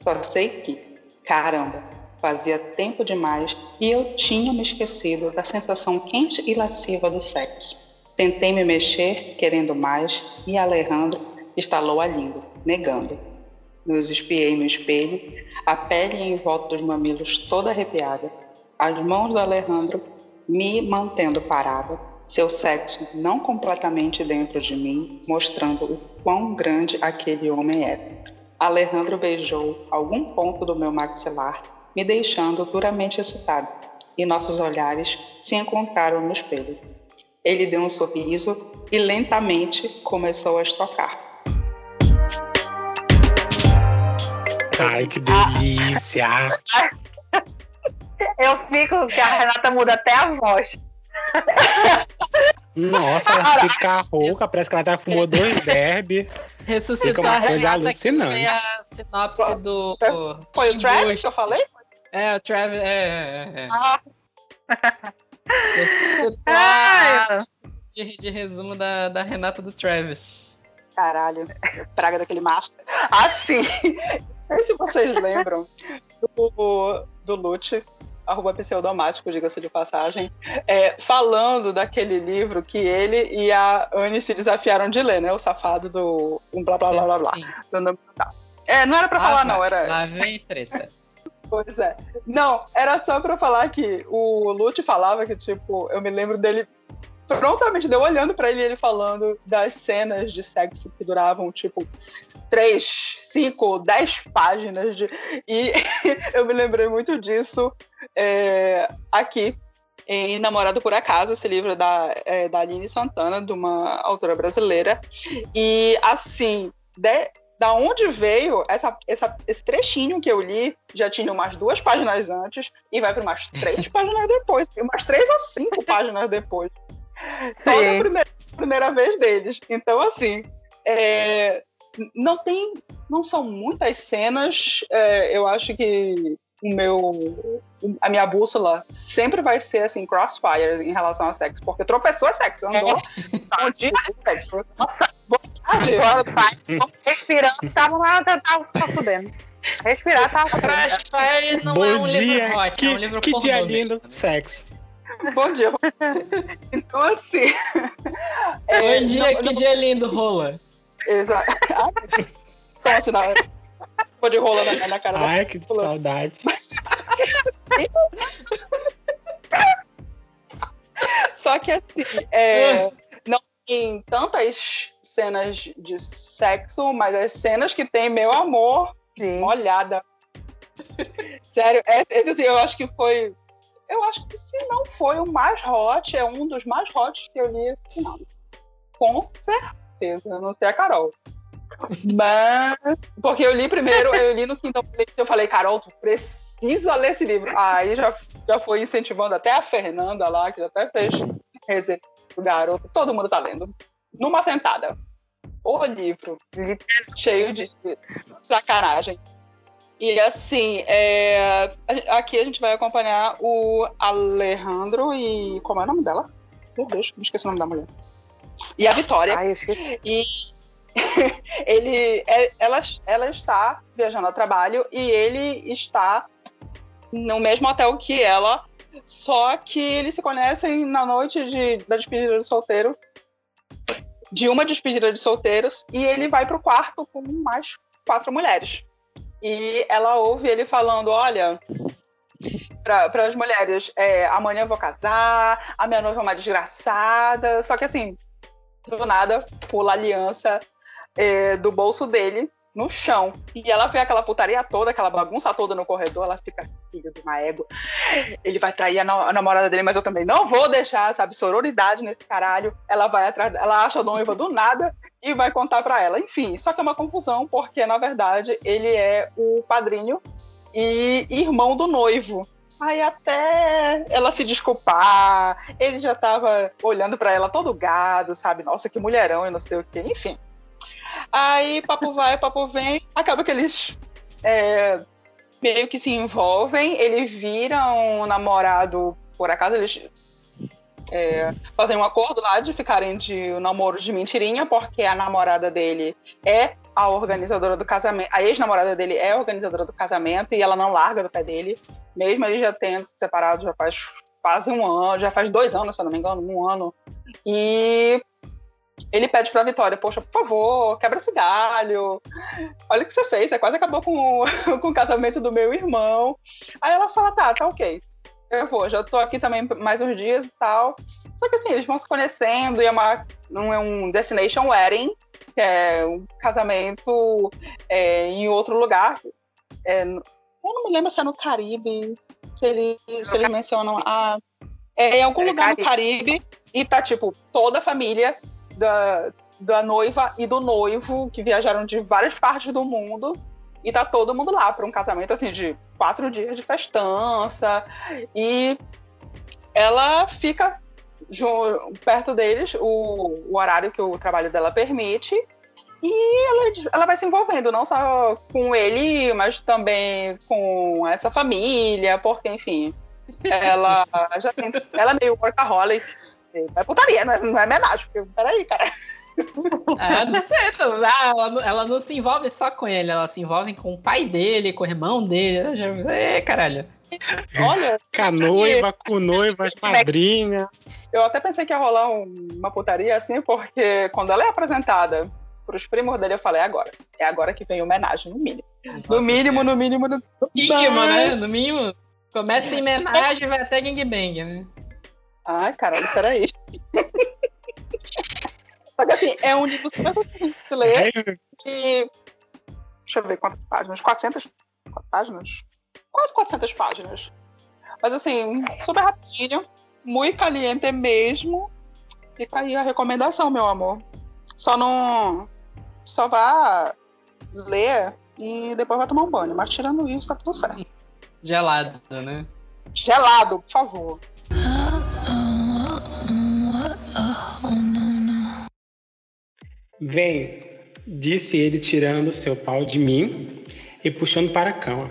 Só sei que, caramba, fazia tempo demais e eu tinha me esquecido da sensação quente e lasciva do sexo. Tentei me mexer, querendo mais, e Alejandro estalou a língua, negando. Nos espiei no espelho, a pele em volta dos mamilos toda arrepiada, as mãos do Alejandro me mantendo parada, seu sexo não completamente dentro de mim, mostrando o quão grande aquele homem era. Alejandro beijou algum ponto do meu maxilar, me deixando duramente excitado, e nossos olhares se encontraram no espelho. Ele deu um sorriso e lentamente começou a estocar. Ai, que delícia! [LAUGHS] Eu fico que a Renata muda até a voz. Nossa, ela fica rouca, parece que ela até fumou dois derby. Ressuscitar uma coisa alucinante. a sinopse do. Foi o Travis que eu falei? É, o Travis. É, é, é. Ah. Ah, de, de, resumo da, da Renata do Travis. Caralho, praga daquele macho. Assim, [LAUGHS] se vocês lembram do, do Lute, arroba pseudomático, diga-se de passagem, é, falando daquele livro que ele e a Anne se desafiaram de ler, né? O safado do um blá blá blá blá blá. Do nome, tá. É, não era pra lá falar, vai, não, era. Lá vem treta. [LAUGHS] Pois é. Não, era só pra falar que o Lute falava que, tipo, eu me lembro dele prontamente deu olhando para ele ele falando das cenas de sexo que duravam tipo três, cinco, dez páginas de e [LAUGHS] eu me lembrei muito disso é, aqui em Namorado por Acaso, esse livro da, é, da Aline Santana, de uma autora brasileira. E, assim, de, da onde veio essa, essa, esse trechinho que eu li, já tinha umas duas páginas antes, e vai para umas três [LAUGHS] páginas depois, umas três ou cinco páginas depois. Só na primeira, primeira vez deles. Então, assim, é, não tem. Não são muitas cenas. É, eu acho que o meu. A minha bússola sempre vai ser assim, crossfire em relação a sexo, porque tropeçou é sexo, andou. É. Um dia é sexo. Nossa, boa tarde, hora do pai. Respirando, tava lá, tava fudendo. Respirar tava Crossfire não Bom é um dia, livro hot, que, é um livro Que dia lindo, sexo. Bom dia. Então, assim. É, Bom dia, não, que não... dia lindo, rola. Exato. Como assim, na... Pô de rola na, na cara Ai, da... que saudade. Só que assim, é, não tem tantas cenas de sexo, mas as cenas que tem meu amor, Sim. olhada. Sério, é, é, assim, eu acho que foi eu acho que se não foi o mais hot, é um dos mais hots que eu li final. Com certeza, não sei a Carol. Mas, porque eu li primeiro, eu li no Quintal eu falei, Carol, tu precisa ler esse livro. Aí já, já foi incentivando até a Fernanda lá, que já até fez resenha garoto. Todo mundo tá lendo. Numa sentada. O livro, cheio de sacanagem. E assim, é, aqui a gente vai acompanhar o Alejandro e. Como é o nome dela? Meu Deus, me esqueci o nome da mulher. E a Vitória. Ai, e [LAUGHS] ele, é, ela, ela está viajando a trabalho e ele está no mesmo hotel que ela, só que eles se conhecem na noite de, da despedida de solteiro, de uma despedida de solteiros, e ele vai para o quarto com mais quatro mulheres e ela ouve ele falando: Olha, para as mulheres, é, amanhã eu vou casar, a minha noiva é uma desgraçada. Só que assim, do nada, pula a aliança é, do bolso dele no chão. E ela vê aquela putaria toda, aquela bagunça toda no corredor, ela fica, filho de uma égua. Ele vai trair a, a, namorada dele, mas eu também não vou deixar, sabe, sororidade nesse caralho. Ela vai atrás, ela acha a noiva do nada e vai contar para ela. Enfim, só que é uma confusão, porque na verdade ele é o padrinho e irmão do noivo. Aí até ela se desculpar, ele já tava olhando para ela todo gado, sabe? Nossa, que mulherão e não sei o quê. Enfim, Aí papo vai, papo vem, acaba que eles é, meio que se envolvem, ele vira um namorado, por acaso. Eles é, fazem um acordo lá de ficarem de um namoro de mentirinha, porque a namorada dele é a organizadora do casamento, a ex-namorada dele é organizadora do casamento e ela não larga do pé dele, mesmo ele já tendo se separado já faz quase um ano, já faz dois anos, se eu não me engano, um ano. E ele pede pra Vitória, poxa, por favor, quebra esse galho. Olha o que você fez, você quase acabou com, [LAUGHS] com o casamento do meu irmão. Aí ela fala, tá, tá ok. Eu vou, já tô aqui também mais uns dias e tal. Só que assim, eles vão se conhecendo e é, uma, não é um destination wedding, que é um casamento é, em outro lugar. É, eu não me lembro se é no Caribe, se, ele, se eles mencionam. Ah, é em algum lugar no Caribe. E tá, tipo, toda a família da, da noiva e do noivo, que viajaram de várias partes do mundo. E tá todo mundo lá para um casamento assim de quatro dias de festança. E ela fica perto deles o, o horário que o trabalho dela permite. E ela, ela vai se envolvendo, não só com ele, mas também com essa família, porque, enfim, ela [LAUGHS] já tem. Ela é meio workaholic, é putaria, não é, não é homenagem. Porque, peraí, cara. Ah, não sei, não. Ah, ela, ela, não se envolve só com ele, ela se envolve com o pai dele, com o irmão dele. É, caralho. Olha. Com a noiva, com noiva, padrinha. [LAUGHS] Eu até pensei que ia rolar uma putaria assim, porque quando ela é apresentada para os primos dele, eu falei, é agora. É agora que vem homenagem, no mínimo. No mínimo, no mínimo, no mínimo. né? No mínimo. Começa em homenagem, vai até gangbang, né? Ai, caralho, peraí. Só que assim, é um livro super difícil de se ler. E. Deixa eu ver quantas páginas. 400 páginas? Quase 400 páginas. Mas assim, super rapidinho. Muito caliente mesmo. Fica aí a recomendação, meu amor. Só não. Só vá ler e depois vai tomar um banho. Mas tirando isso, tá tudo certo. Gelado, né? Gelado, por favor. Vem, disse ele, tirando seu pau de mim e puxando para a cama.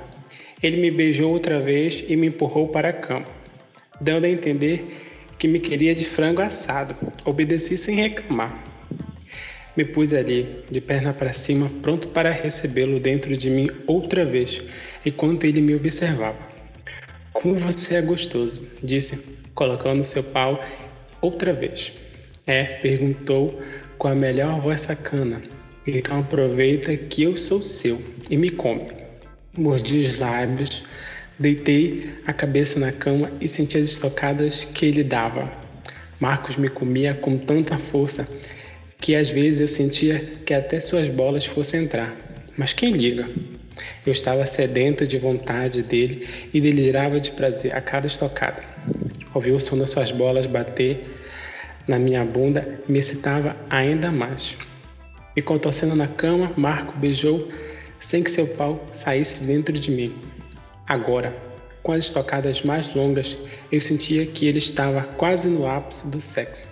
Ele me beijou outra vez e me empurrou para a cama, dando a entender que me queria de frango assado. Obedeci sem reclamar. Me pus ali, de perna para cima, pronto para recebê-lo dentro de mim outra vez, enquanto ele me observava. Como você é gostoso, disse, colocando seu pau outra vez. É, perguntou com a melhor voz sacana. Então aproveita que eu sou seu e me come. Mordi os lábios, deitei a cabeça na cama e senti as estocadas que ele dava. Marcos me comia com tanta força que às vezes eu sentia que até suas bolas fossem entrar. Mas quem liga? Eu estava sedento de vontade dele e delirava de prazer a cada estocada. Ouvi o som das suas bolas bater na minha bunda me excitava ainda mais. Me contorcendo na cama, Marco beijou sem que seu pau saísse dentro de mim. Agora, com as estocadas mais longas, eu sentia que ele estava quase no ápice do sexo.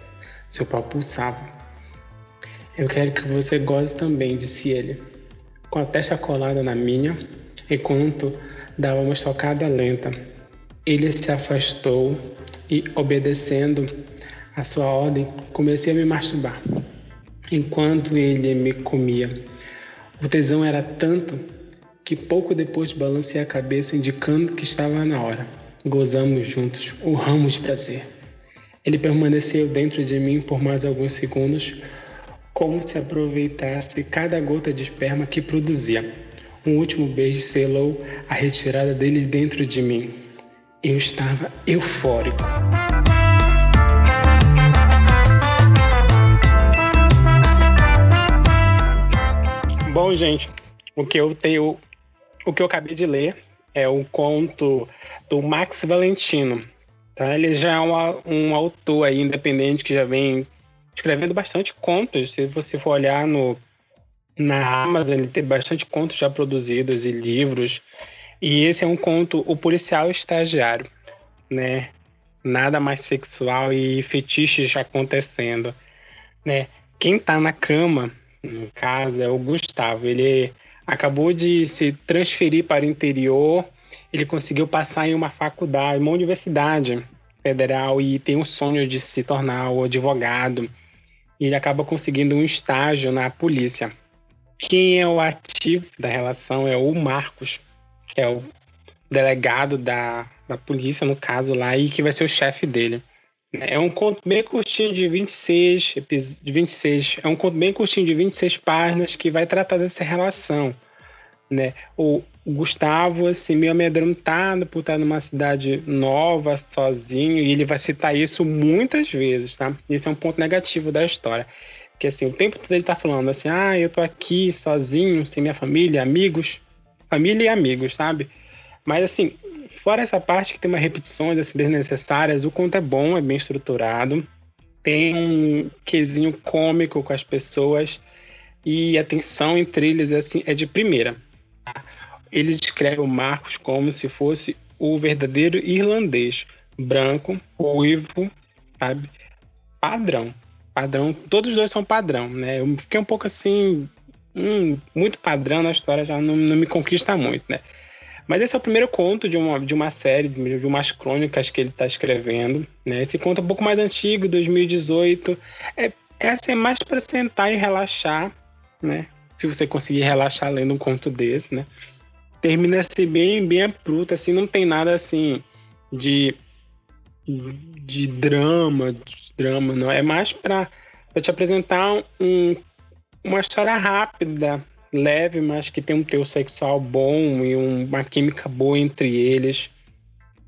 Seu pau pulsava. Eu quero que você goze também, disse ele, com a testa colada na minha, enquanto dava uma estocada lenta. Ele se afastou e, obedecendo a sua ordem, comecei a me masturbar. Enquanto ele me comia, o tesão era tanto que pouco depois balancei a cabeça indicando que estava na hora. Gozamos juntos, urramos de prazer. Ele permaneceu dentro de mim por mais alguns segundos, como se aproveitasse cada gota de esperma que produzia. Um último beijo selou a retirada dele dentro de mim. Eu estava eufórico. Bom, gente, o que eu tenho, o que eu acabei de ler é o conto do Max Valentino. Tá? Ele já é um, um autor aí independente que já vem escrevendo bastante contos. Se você for olhar no na Amazon, ele tem bastante contos já produzidos e livros. E esse é um conto, O Policial Estagiário, né? Nada mais sexual e fetiches acontecendo, né? Quem tá na cama no caso, é o Gustavo. Ele acabou de se transferir para o interior, ele conseguiu passar em uma faculdade, uma universidade federal e tem um sonho de se tornar o advogado. E ele acaba conseguindo um estágio na polícia. Quem é o ativo da relação é o Marcos, que é o delegado da, da polícia, no caso lá, e que vai ser o chefe dele. É um conto bem curtinho de 26, de 26. É um conto bem curtinho de 26 páginas que vai tratar dessa relação. Né? O, Gustavo, assim, meio amedrontado por estar numa cidade nova, sozinho, e ele vai citar isso muitas vezes, tá? Isso é um ponto negativo da história. Que assim, o tempo todo ele tá falando assim, ah, eu tô aqui sozinho, sem minha família, amigos. Família e amigos, sabe? Mas assim, Fora essa parte que tem umas repetições assim, desnecessárias, o conto é bom, é bem estruturado, tem um quesinho cômico com as pessoas e a tensão entre eles assim, é de primeira. Ele descreve o Marcos como se fosse o verdadeiro irlandês, branco, ruivo, sabe? Padrão. Padrão, todos os dois são padrão, né? Eu fiquei um pouco assim, hum, muito padrão na história, já não, não me conquista muito, né? Mas esse é o primeiro conto de uma, de uma série, de umas crônicas que ele está escrevendo. Né? Esse conto é um pouco mais antigo, 2018. É Essa é mais para sentar e relaxar, né? Se você conseguir relaxar lendo um conto desse, né? Termina se bem, bem abrupto, assim, não tem nada assim de de drama, de drama, não. É mais para te apresentar um, uma história rápida, leve, mas que tem um teu sexual bom e um, uma química boa entre eles.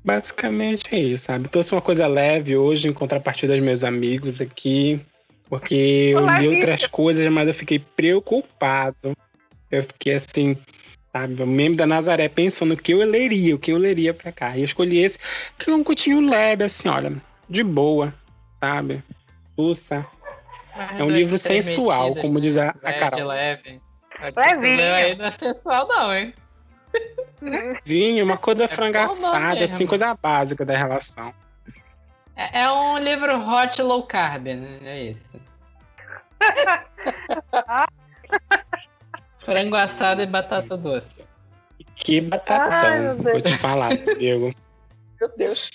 Basicamente é isso, sabe? Trouxe uma coisa leve hoje em contrapartida dos meus amigos aqui, porque eu li outras coisas, mas eu fiquei preocupado. Eu fiquei assim, sabe? O membro da Nazaré pensando o que eu leria, o que eu leria pra cá. E eu escolhi esse, que é um cutinho leve, assim, olha, de boa, sabe? Usa. é um livro sensual, como diz a, a Carol. Leve. Levinho. Aí não é sensual, não, hein? [LAUGHS] Vinho, uma coisa é frangaçada, assim, coisa básica da relação. É, é, um livro hot low carb, né? É isso. [LAUGHS] [LAUGHS] Frango assado e batata doce. Que batatão, vou te falar, Diego. Meu Deus.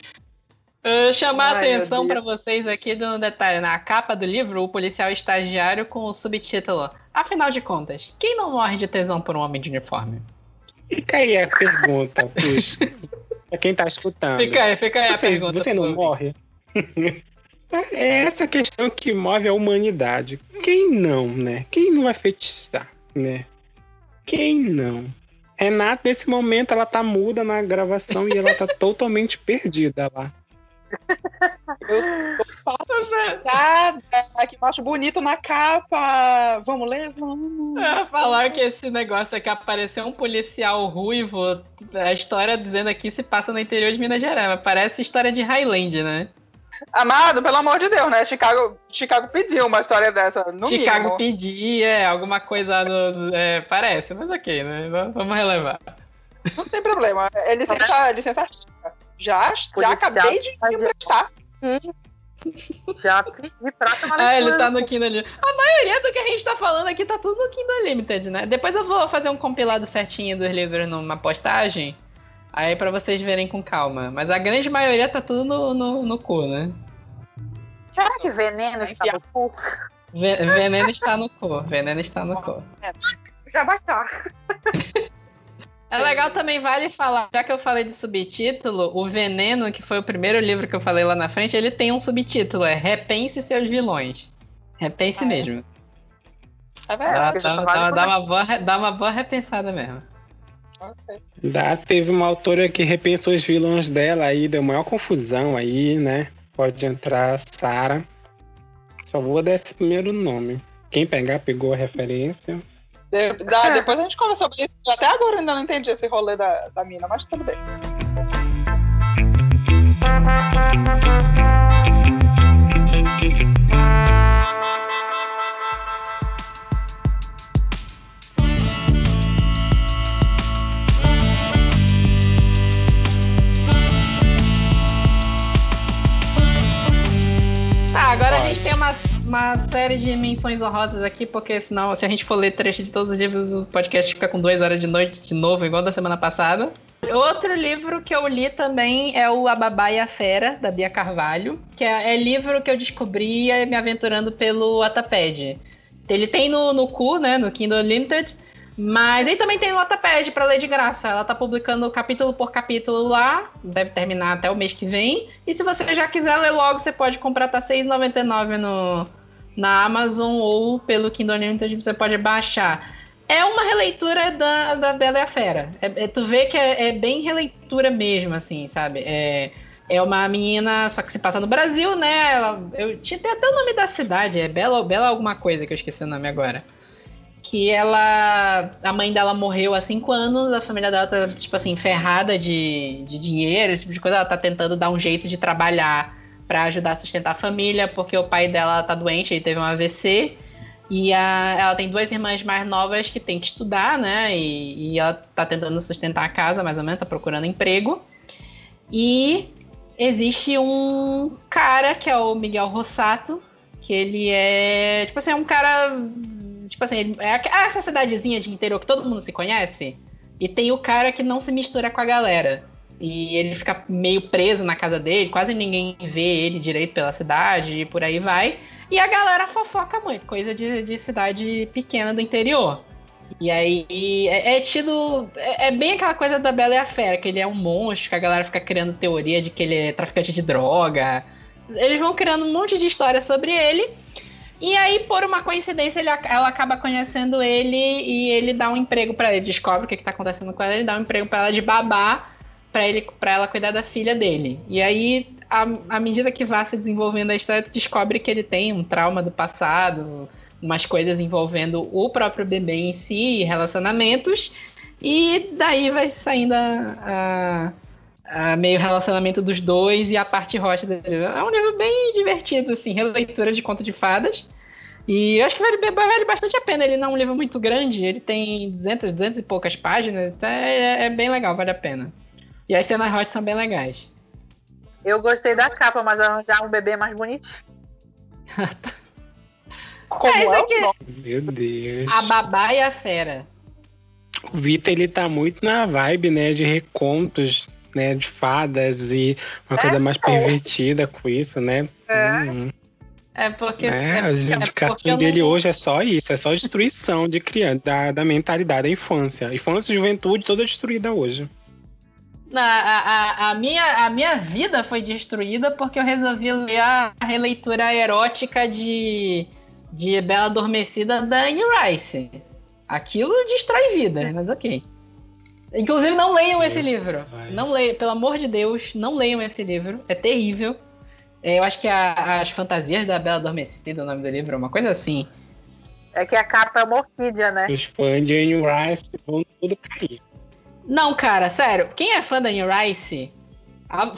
Uh, chamar Ai, a atenção para vocês aqui de um detalhe. Na capa do livro, o policial estagiário com o subtítulo Afinal de contas, quem não morre de tesão por um homem de uniforme? Fica aí a pergunta, puxa. pra quem tá escutando. Fica aí, fica aí você, a pergunta. Você não sobre. morre? [LAUGHS] É essa questão que move a humanidade. Quem não, né? Quem não vai fetichizar, né? Quem não? Renata, nesse momento, ela tá muda na gravação e ela tá [LAUGHS] totalmente perdida lá. Eu tô passada. Que macho bonito na capa. Vamos ler? Vamos. Eu falar que esse negócio aqui apareceu um policial ruivo. A história dizendo aqui se passa no interior de Minas Gerais. Parece história de Highland, né? Amado, pelo amor de Deus, né? Chicago, Chicago pediu uma história dessa. No Chicago pedia, é, alguma coisa. No, é, parece, mas ok, né? Vamos relevar. Não tem problema. É licença, licença artística. Já, já acabei de emprestar. Já pedi pra tomar Ah, ele tá no Kindle Unlimited. A maioria do que a gente tá falando aqui tá tudo no Kindle Unlimited, né? Depois eu vou fazer um compilado certinho dos livros numa postagem. Aí pra vocês verem com calma. Mas a grande maioria tá tudo no, no, no cu, né? Será que veneno está no cu? veneno está no cu. Veneno está no cu. Já bastou. É legal também, vale falar, já que eu falei de subtítulo, o Veneno, que foi o primeiro livro que eu falei lá na frente, ele tem um subtítulo, é Repense seus vilões. Repense ah, mesmo. É verdade. Dá, dá, dá, uma boa, dá uma boa repensada mesmo. Dá, teve uma autora que repensou os vilões dela aí, deu maior confusão aí, né? Pode entrar Sara. Só vou dar esse primeiro nome. Quem pegar, pegou a referência. De, da, depois a gente conversa sobre isso. Até agora ainda não entendi esse rolê da, da mina, mas tudo bem. Gente tem umas uma série de menções honrosas aqui, porque senão, se a gente for ler trecho de todos os livros, o podcast fica com duas horas de noite de novo, igual da semana passada. Outro livro que eu li também é o A Babá e a Fera, da Bia Carvalho, que é, é livro que eu descobri me aventurando pelo Ataped. Ele tem no, no Cu, né, no Kindle Limited, mas ele também tem Wattpad para ler de graça. Ela tá publicando capítulo por capítulo lá. Deve terminar até o mês que vem. E se você já quiser ler logo, você pode comprar, tá R$6,99 no, na Amazon ou pelo Kindle Unlimited você pode baixar. É uma releitura da, da Bela e a Fera. É, é tu vê que é, é, bem releitura mesmo, assim, sabe? É, é uma menina, só que se passa no Brasil, né? Ela, eu tinha até o nome da cidade, é Bela, Bela alguma coisa, que eu esqueci o nome agora que ela. A mãe dela morreu há cinco anos, a família dela tá, tipo assim, ferrada de, de dinheiro, esse tipo de coisa. Ela tá tentando dar um jeito de trabalhar para ajudar a sustentar a família, porque o pai dela tá doente, ele teve um AVC. E a, ela tem duas irmãs mais novas que tem que estudar, né? E, e ela tá tentando sustentar a casa, mais ou menos, tá procurando emprego. E existe um cara que é o Miguel Rossato, que ele é, tipo assim, é um cara Tipo assim, é essa cidadezinha de interior que todo mundo se conhece. E tem o cara que não se mistura com a galera. E ele fica meio preso na casa dele, quase ninguém vê ele direito pela cidade e por aí vai. E a galera fofoca muito, coisa de, de cidade pequena do interior. E aí é, é tido. É, é, bem aquela coisa da Bela e a Fera, que ele é um monstro, que a galera fica criando teoria de que ele é traficante de droga. Eles vão criando um monte de história sobre ele. E aí, por uma coincidência, ele, ela acaba conhecendo ele e ele dá um emprego para ele. Descobre o que, está acontecendo com ela, ele dá um emprego para ela de babá para ele para ela cuidar da filha dele. E aí, à medida que vai se desenvolvendo a história, tu descobre que ele tem um trauma do passado, umas coisas envolvendo o próprio bebê em si, relacionamentos, e daí vai saindo a, a, a meio relacionamento dos dois e a parte hot dele. É um livro bem divertido, assim, releitura de conto de fadas. E eu acho que vale, vale bastante a pena. Ele não é um livro muito grande, ele tem 200, 200 e poucas páginas, então é, é bem legal, vale a pena. E as cenas hot são bem legais. Eu gostei da capa, mas arranjar um bebê mais bonito. [LAUGHS] Como é, é aqui... Meu Deus. A babá e a fera. O Vitor, ele tá muito na vibe, né, de recontos, né, de fadas e uma é, coisa mais pervertida com isso, né? É. Hum. É porque. É, as é indicações é dele hoje é só isso, é só destruição de criança, da, da mentalidade da infância. Infância e juventude toda destruída hoje. A, a, a, minha, a minha vida foi destruída porque eu resolvi ler a releitura erótica de de Bela Adormecida da Anne Rice. Aquilo destrói vida, mas ok. Inclusive, não leiam esse livro. Não leiam, pelo amor de Deus, não leiam esse livro. É terrível. É, eu acho que a, as fantasias da Bela Adormecida, o nome do livro, é uma coisa assim. É que a capa é uma orquídea, né? Os fãs de Anne Rice vão tudo cair. Não, cara, sério. Quem é fã da Anne Rice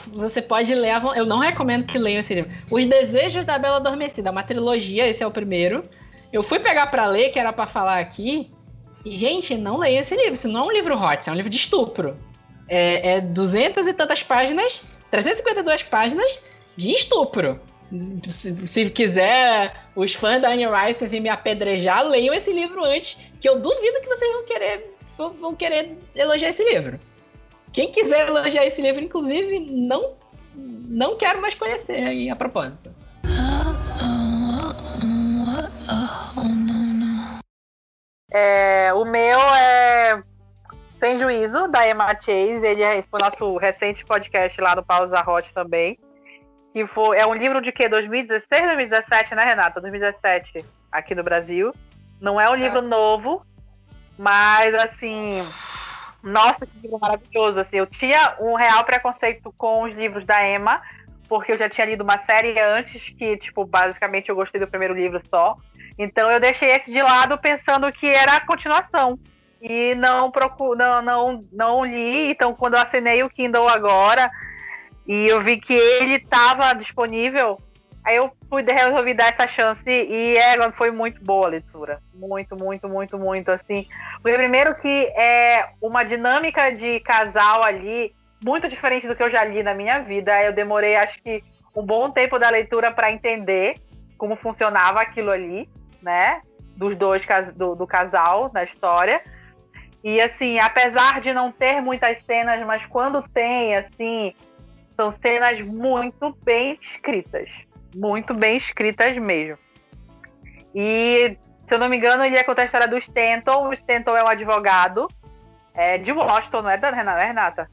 você pode ler. Eu não recomendo que leiam esse livro. Os Desejos da Bela Adormecida, uma trilogia, esse é o primeiro. Eu fui pegar para ler, que era para falar aqui. E, gente, não leia esse livro. Isso não é um livro hot, é um livro de estupro. É, é 200 e tantas páginas, 352 páginas de estupro. Se, se, quiser os fãs da Anne Rice vir me apedrejar, leiam esse livro antes, que eu duvido que vocês vão querer, vão querer elogiar esse livro. Quem quiser elogiar esse livro, inclusive, não, não quero mais conhecer aí a propósito. É, o meu é Sem Juízo, da Emma Chase. Ele é, foi nosso recente podcast lá no Pausa Hot também. Que foi, é um livro de que? 2016, 2017, né, Renata? 2017, aqui no Brasil. Não é um livro é. novo, mas assim nossa, que livro maravilhoso. Assim, eu tinha um real preconceito com os livros da Emma, porque eu já tinha lido uma série antes que, tipo, basicamente eu gostei do primeiro livro só. Então eu deixei esse de lado pensando que era a continuação. E não, procu não, não, não li. Então, quando eu assinei o Kindle agora e eu vi que ele estava disponível, Aí eu fui, resolvi dar essa chance e é, foi muito boa a leitura. Muito, muito, muito, muito, assim. Porque primeiro que é uma dinâmica de casal ali muito diferente do que eu já li na minha vida. Eu demorei, acho que, um bom tempo da leitura para entender como funcionava aquilo ali, né? Dos dois, do, do casal na história. E assim, apesar de não ter muitas cenas, mas quando tem, assim, são cenas muito bem escritas muito bem escritas mesmo. E, se eu não me engano, ele ia contar a história do Stanton. O Stanton é um advogado é, de Washington, não é da Renata? É Renata?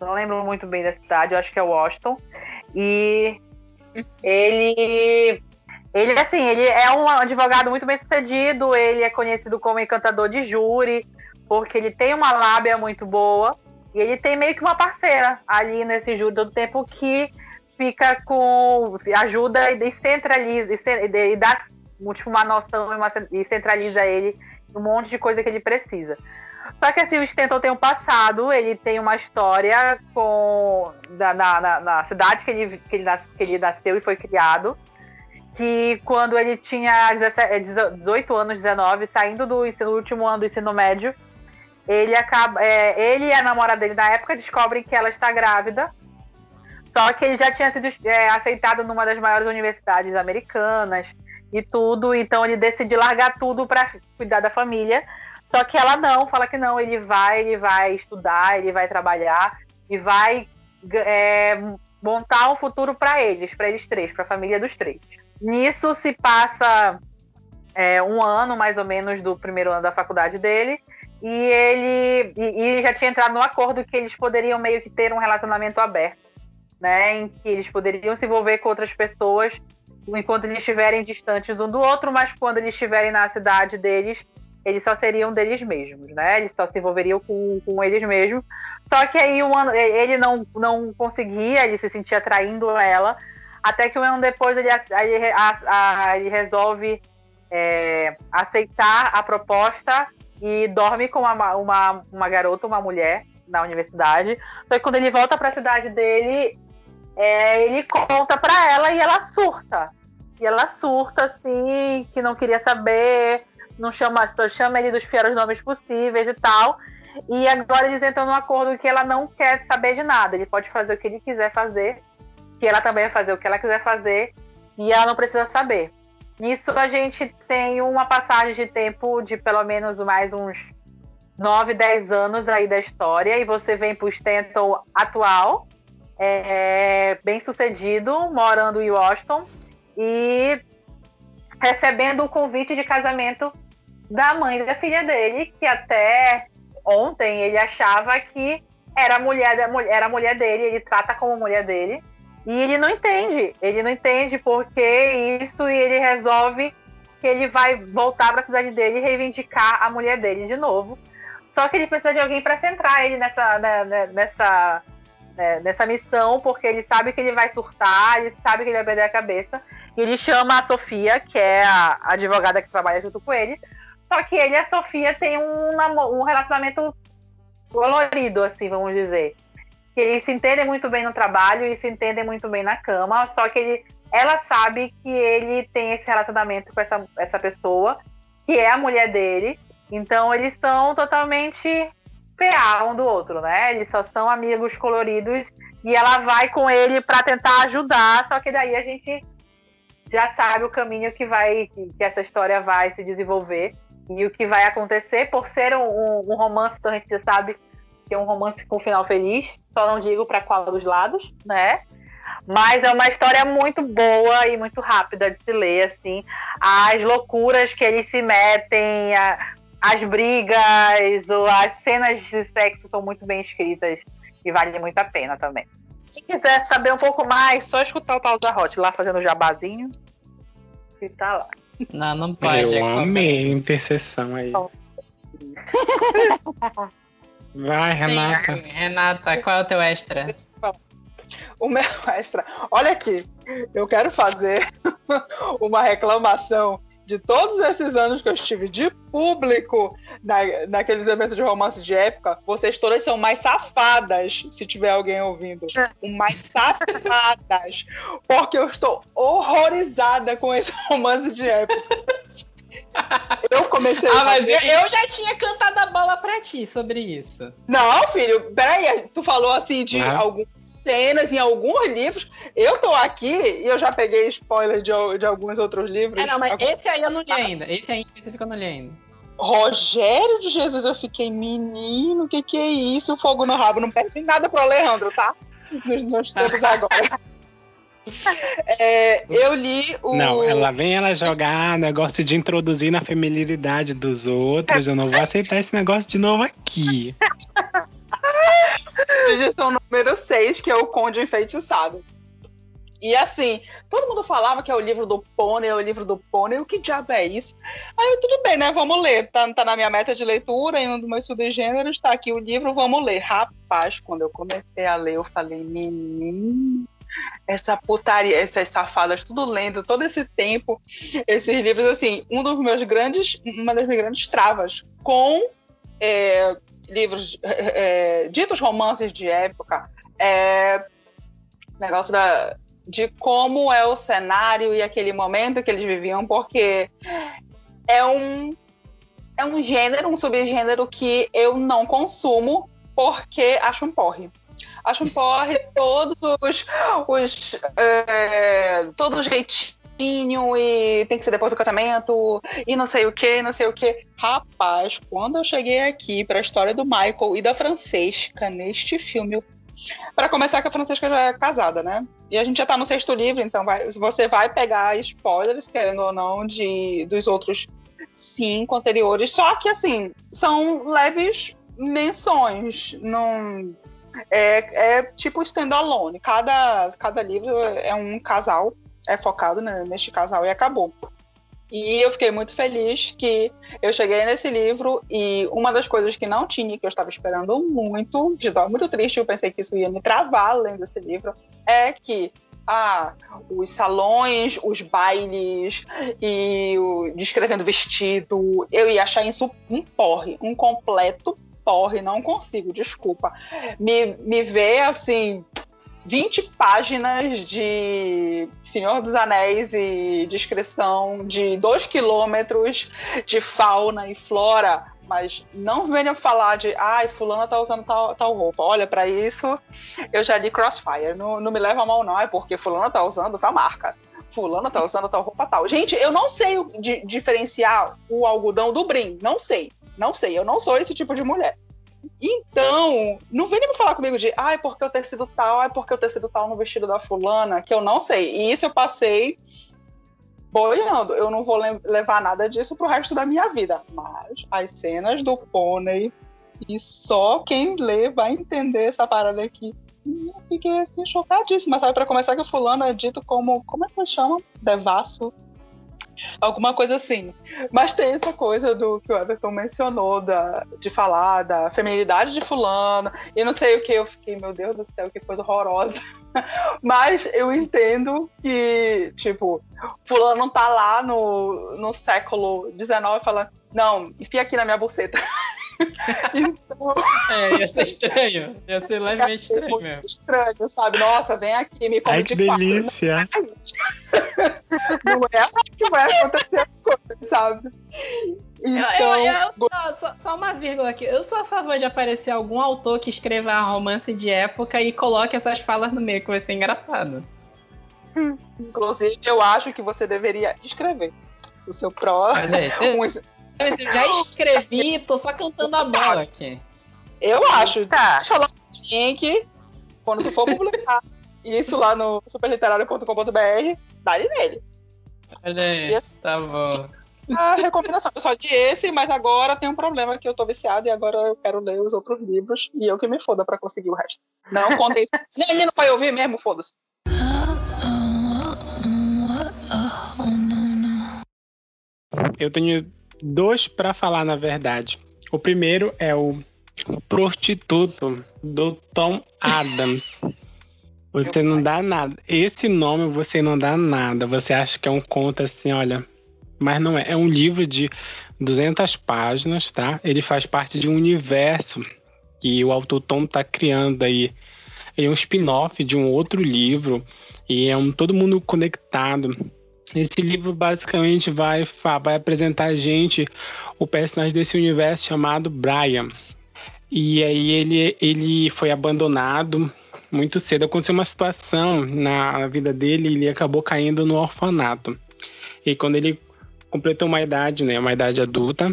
Não lembro muito bem da cidade, eu acho que é Washington. E ele ele assim, ele é um advogado muito bem sucedido, ele é conhecido como encantador de júri, porque ele tem uma lábia muito boa e ele tem meio que uma parceira ali nesse júri do tempo que fica com. ajuda e centraliza e, dá tipo, uma noção e, centraliza ele um monte de coisa que ele precisa. Só que assim, o Stanton tem um passado, ele tem uma história com da, na, na, na, cidade que ele, que, ele que ele nasceu e foi criado. Que quando ele tinha 18 anos, 19, saindo do ensino, último ano do ensino médio, ele acaba. É, ele e a namorada dele na época descobrem que ela está grávida só que ele já tinha sido é, aceitado numa das maiores universidades americanas e tudo, então ele decide largar tudo para cuidar da família. Só que ela não, fala que não, ele vai, ele vai estudar, ele vai trabalhar e vai é, montar um futuro para eles, para eles três, para a família dos três. Nisso se passa é, um ano, mais ou menos, do primeiro ano da faculdade dele. E ele, e, e já tinha entrado no acordo que eles poderiam meio que ter um relacionamento aberto, né? Em que eles poderiam se envolver com outras pessoas enquanto eles estiverem distantes um do outro, mas quando eles estiverem na cidade deles, eles só seriam deles mesmos, né? Eles só se envolveriam com, com eles mesmos. Só que aí um ano, ele não, não conseguia, ele se sentia traindo ela, até que um ano depois ele, ele, ele resolve é, aceitar a proposta e dorme com uma, uma, uma garota, uma mulher na universidade. Só que quando ele volta para a cidade dele, é, ele conta para ela e ela surta. E ela surta, assim, que não queria saber, não chama, só chama ele dos piores nomes possíveis e tal. E agora eles entram num acordo que ela não quer saber de nada. Ele pode fazer o que ele quiser fazer, que ela também vai fazer o que ela quiser fazer, e ela não precisa saber. Nisso a gente tem uma passagem de tempo de pelo menos mais uns 9, 10 anos aí da história, e você vem para o Stanton atual, é, bem sucedido, morando em Washington, e recebendo o convite de casamento da mãe da filha dele, que até ontem ele achava que era mulher, era mulher dele, ele trata como mulher dele. E ele não entende, ele não entende por que isso e ele resolve que ele vai voltar para a cidade dele e reivindicar a mulher dele de novo. Só que ele precisa de alguém para centrar ele nessa, né, né, nessa, né, nessa missão, porque ele sabe que ele vai surtar, ele sabe que ele vai perder a cabeça. E ele chama a Sofia, que é a advogada que trabalha junto com ele. Só que ele e a Sofia têm um, um relacionamento colorido, assim, vamos dizer que eles se entendem muito bem no trabalho e se entendem muito bem na cama, só que ele, ela sabe que ele tem esse relacionamento com essa, essa pessoa, que é a mulher dele, então eles estão totalmente PA um do outro, né? Eles só são amigos coloridos e ela vai com ele para tentar ajudar, só que daí a gente já sabe o caminho que vai que, essa história vai se desenvolver e o que vai acontecer por ser um, um romance, então a gente já sabe que é um romance com final feliz, só não digo para qual dos lados, né? Mas é uma história muito boa e muito rápida de se ler, assim. As loucuras que eles se metem, a, as brigas, ou as cenas de sexo são muito bem escritas e vale muito a pena também. Quem quiser saber um pouco mais, só escutar o Pausa Hot lá fazendo o jabazinho. E tá lá. Não, não pode. Eu é amei a intercessão aí. [LAUGHS] Vai, Renata. Sim, Renata, qual é o teu extra? O meu [LAUGHS] extra. Olha aqui, eu quero fazer [LAUGHS] uma reclamação de todos esses anos que eu estive de público na, naqueles eventos de romance de época, vocês todas são mais safadas, se tiver alguém ouvindo. Mais safadas. Porque eu estou horrorizada com esse [LAUGHS] romance de época. Eu comecei ah, mas eu, eu, já tinha cantado a bola pra ti sobre isso. Não, filho, peraí, tu falou assim de ah. algumas cenas em alguns livros. Eu tô aqui e eu já peguei spoiler de, de alguns outros livros. É, não, mas esse aí eu não li ainda. Esse aí específico eu não li ainda. Rogério de Jesus, eu fiquei, menino, o que que é isso? Fogo no rabo, não perde nada pro Alejandro, tá? Nos, nos tempos [LAUGHS] agora. É, eu li o. Não, ela vem ela jogar negócio de introduzir na feminilidade dos outros. Eu não vou aceitar esse negócio de novo aqui. Sugestão número 6, que é o Conde Enfeitiçado. E assim, todo mundo falava que é o livro do pônei, é o livro do pônei, o que diabo é isso? Aí tudo bem, né? Vamos ler. Tá, tá na minha meta de leitura, em um dos meus subgêneros, tá aqui o livro, vamos ler. Rapaz, quando eu comecei a ler, eu falei, menino essa putaria, essas safadas, tudo lendo todo esse tempo, esses livros, assim, um dos meus grandes, uma das minhas grandes travas com é, livros é, é, ditos romances de época, é negócio da, de como é o cenário e aquele momento que eles viviam, porque é um é um gênero, um subgênero que eu não consumo porque acho um porre acho um porre todos os, os é, todo jeitinho e tem que ser depois do casamento e não sei o que, não sei o que. Rapaz, quando eu cheguei aqui para a história do Michael e da Francesca neste filme, Para começar, que a Francesca já é casada, né? E a gente já tá no sexto livro, então vai, você vai pegar spoilers, querendo ou não, de, dos outros cinco anteriores. Só que, assim, são leves menções. Não, é, é tipo standalone. Cada, cada livro é um casal, é focado né, neste casal e acabou. E eu fiquei muito feliz que eu cheguei nesse livro e uma das coisas que não tinha, que eu estava esperando muito, de dó, muito triste, eu pensei que isso ia me travar lendo esse livro, é que ah, os salões, os bailes e o descrevendo vestido, eu ia achar isso um porre, um completo porre, não consigo, desculpa. Me, me ver assim 20 páginas de Senhor dos Anéis e descrição de 2 quilômetros de fauna e flora, mas não venham falar de, ai, fulana tá usando tal, tal roupa. Olha, para isso eu já li Crossfire. Não, não me leva a mal, não, é porque fulana tá usando tal marca. Fulana tá usando tal roupa tal. Gente, eu não sei diferenciar o algodão do brim. Não sei. Não sei. Eu não sou esse tipo de mulher. Então, não vem nem falar comigo de, ah, porque o tecido tal, ai, porque o tecido tal no vestido da fulana, que eu não sei. E isso eu passei boiando. Eu não vou levar nada disso pro resto da minha vida. Mas as cenas do pônei, e só quem lê vai entender essa parada aqui. Fiquei assim, chocadíssima, sabe? Pra começar, que o fulano é dito como. Como é que chama? Devasso Alguma coisa assim. Mas tem essa coisa do que o Everton mencionou, da, de falar da feminilidade de fulano, e não sei o que, eu fiquei, meu Deus do céu, que coisa horrorosa. [LAUGHS] Mas eu entendo que, tipo, fulano não tá lá no, no século XIX falando, não, enfia aqui na minha buceta. [LAUGHS] então, [LAUGHS] é, ia ser estranho. Ia ser levemente ia ser estranho mesmo. Estranho, sabe? Nossa, vem aqui, me come Ai, de que delícia. Não é assim que vai acontecer coisa, sabe? Então, eu, eu, eu só, só, só, uma vírgula aqui. Eu sou a favor de aparecer algum autor que escreva romance de época e coloque essas falas no meio, que vai ser engraçado. Inclusive, eu acho que você deveria escrever o seu pró. Mas, [LAUGHS] eu já escrevi, tô só cantando a bola aqui. Eu acho. Tá. Deixa lá o link quando tu for publicar isso lá no superliterário.com.br, dá-lhe nele. Olha aí, assim, tá bom. A recomendação, eu só li esse, mas agora tem um problema que eu tô viciado e agora eu quero ler os outros livros e eu que me foda pra conseguir o resto. Não contei. [LAUGHS] Nem ele não vai ouvir mesmo, foda-se. Eu tenho dois para falar, na verdade. O primeiro é o Prostituto, do Tom Adams. [LAUGHS] Você não dá nada. Esse nome você não dá nada. Você acha que é um conto assim, olha. Mas não é. É um livro de 200 páginas, tá? Ele faz parte de um universo que o autor Tom tá criando aí. Ele é um spin-off de um outro livro e é um todo mundo conectado. Esse livro basicamente vai, vai apresentar a gente o personagem desse universo chamado Brian. E aí ele, ele foi abandonado muito cedo. Aconteceu uma situação na vida dele ele acabou caindo no orfanato. E quando ele completou uma idade, né, uma idade adulta,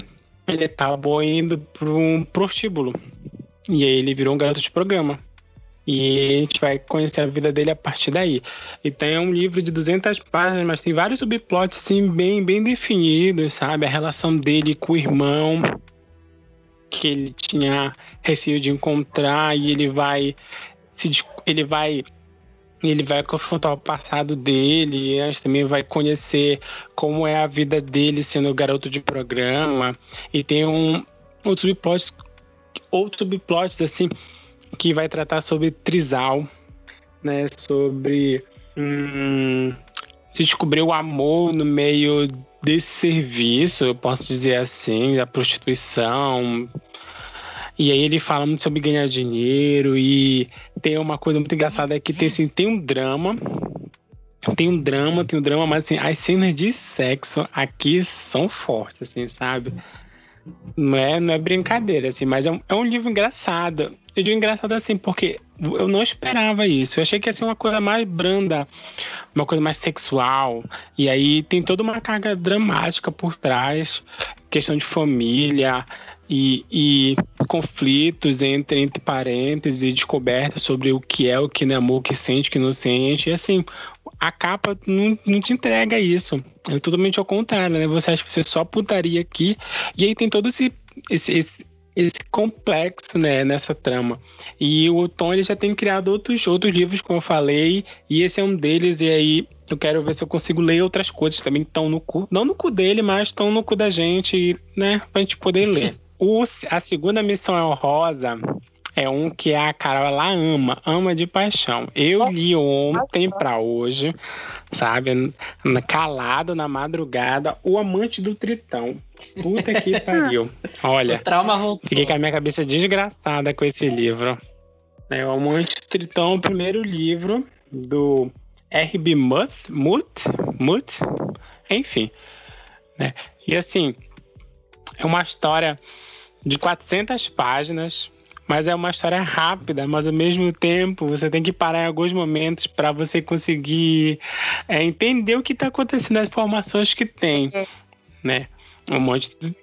ele acabou indo para um prostíbulo. E aí ele virou um garoto de programa. E a gente vai conhecer a vida dele a partir daí. Então é um livro de 200 páginas, mas tem vários subplots assim bem, bem definidos, sabe? A relação dele com o irmão, que ele tinha receio de encontrar e ele vai se ele vai ele vai confrontar o passado dele, a gente também vai conhecer como é a vida dele sendo garoto de programa e tem um outros subplots outros subplots assim que vai tratar sobre trisal, né? Sobre hum, se descobrir o amor no meio desse serviço, eu posso dizer assim, da prostituição. E aí ele fala muito sobre ganhar dinheiro e tem uma coisa muito engraçada é que tem assim, tem um drama, tem um drama, tem um drama, mas assim, as cenas de sexo aqui são fortes, assim, sabe? Não é, não é brincadeira, assim, mas é um, é um livro engraçado. Eu digo engraçado assim, porque eu não esperava isso. Eu achei que ia ser uma coisa mais branda, uma coisa mais sexual. E aí tem toda uma carga dramática por trás, questão de família. E, e conflitos entre, entre parênteses e descobertas sobre o que é, o que não é amor, o que sente, o que não sente. E assim, a capa não, não te entrega isso. É totalmente ao contrário, né? Você acha que você só putaria aqui. E aí tem todo esse, esse esse complexo né, nessa trama. E o Tom ele já tem criado outros, outros livros, como eu falei, e esse é um deles, e aí eu quero ver se eu consigo ler outras coisas também que estão no cu. Não no cu dele, mas estão no cu da gente, né? Pra gente poder ler. [LAUGHS] O, a segunda missão é honrosa. É um que a Carol ela ama, ama de paixão. Eu li ontem para hoje, sabe? Calado na madrugada, O Amante do Tritão. Puta que [LAUGHS] pariu. Olha, o trauma voltou. fiquei com a minha cabeça desgraçada com esse livro. É, o Amante do Tritão, o primeiro livro do R.B. Muth, Muth, Muth, enfim. Né? E assim, é uma história de 400 páginas, mas é uma história rápida, mas ao mesmo tempo você tem que parar em alguns momentos para você conseguir é, entender o que está acontecendo, as informações que tem, é. né? Um monte de,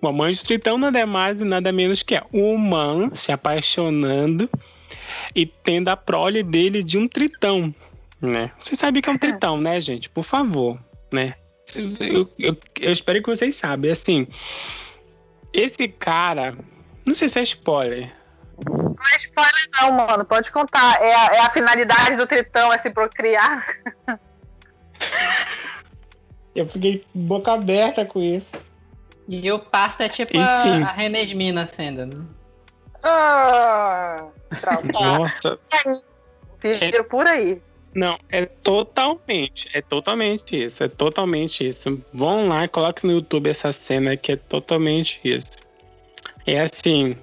uma mãe de tritão nada é mais e nada menos que é um humano se apaixonando e tendo a prole dele de um tritão, né? Você sabe que é um tritão, né, gente? Por favor, né? Eu, eu, eu espero que vocês saibam. Assim, esse cara, não sei se é spoiler. Não é spoiler, não, mano. Pode contar. É a, é a finalidade do tritão, é se procriar. [LAUGHS] eu fiquei boca aberta com isso. E o parto é tipo a, a Renesmina sendo, né? Ah, Nossa. Filho por aí. Não, é totalmente, é totalmente isso, é totalmente isso. Vão lá e coloquem no YouTube essa cena que é totalmente isso. É assim,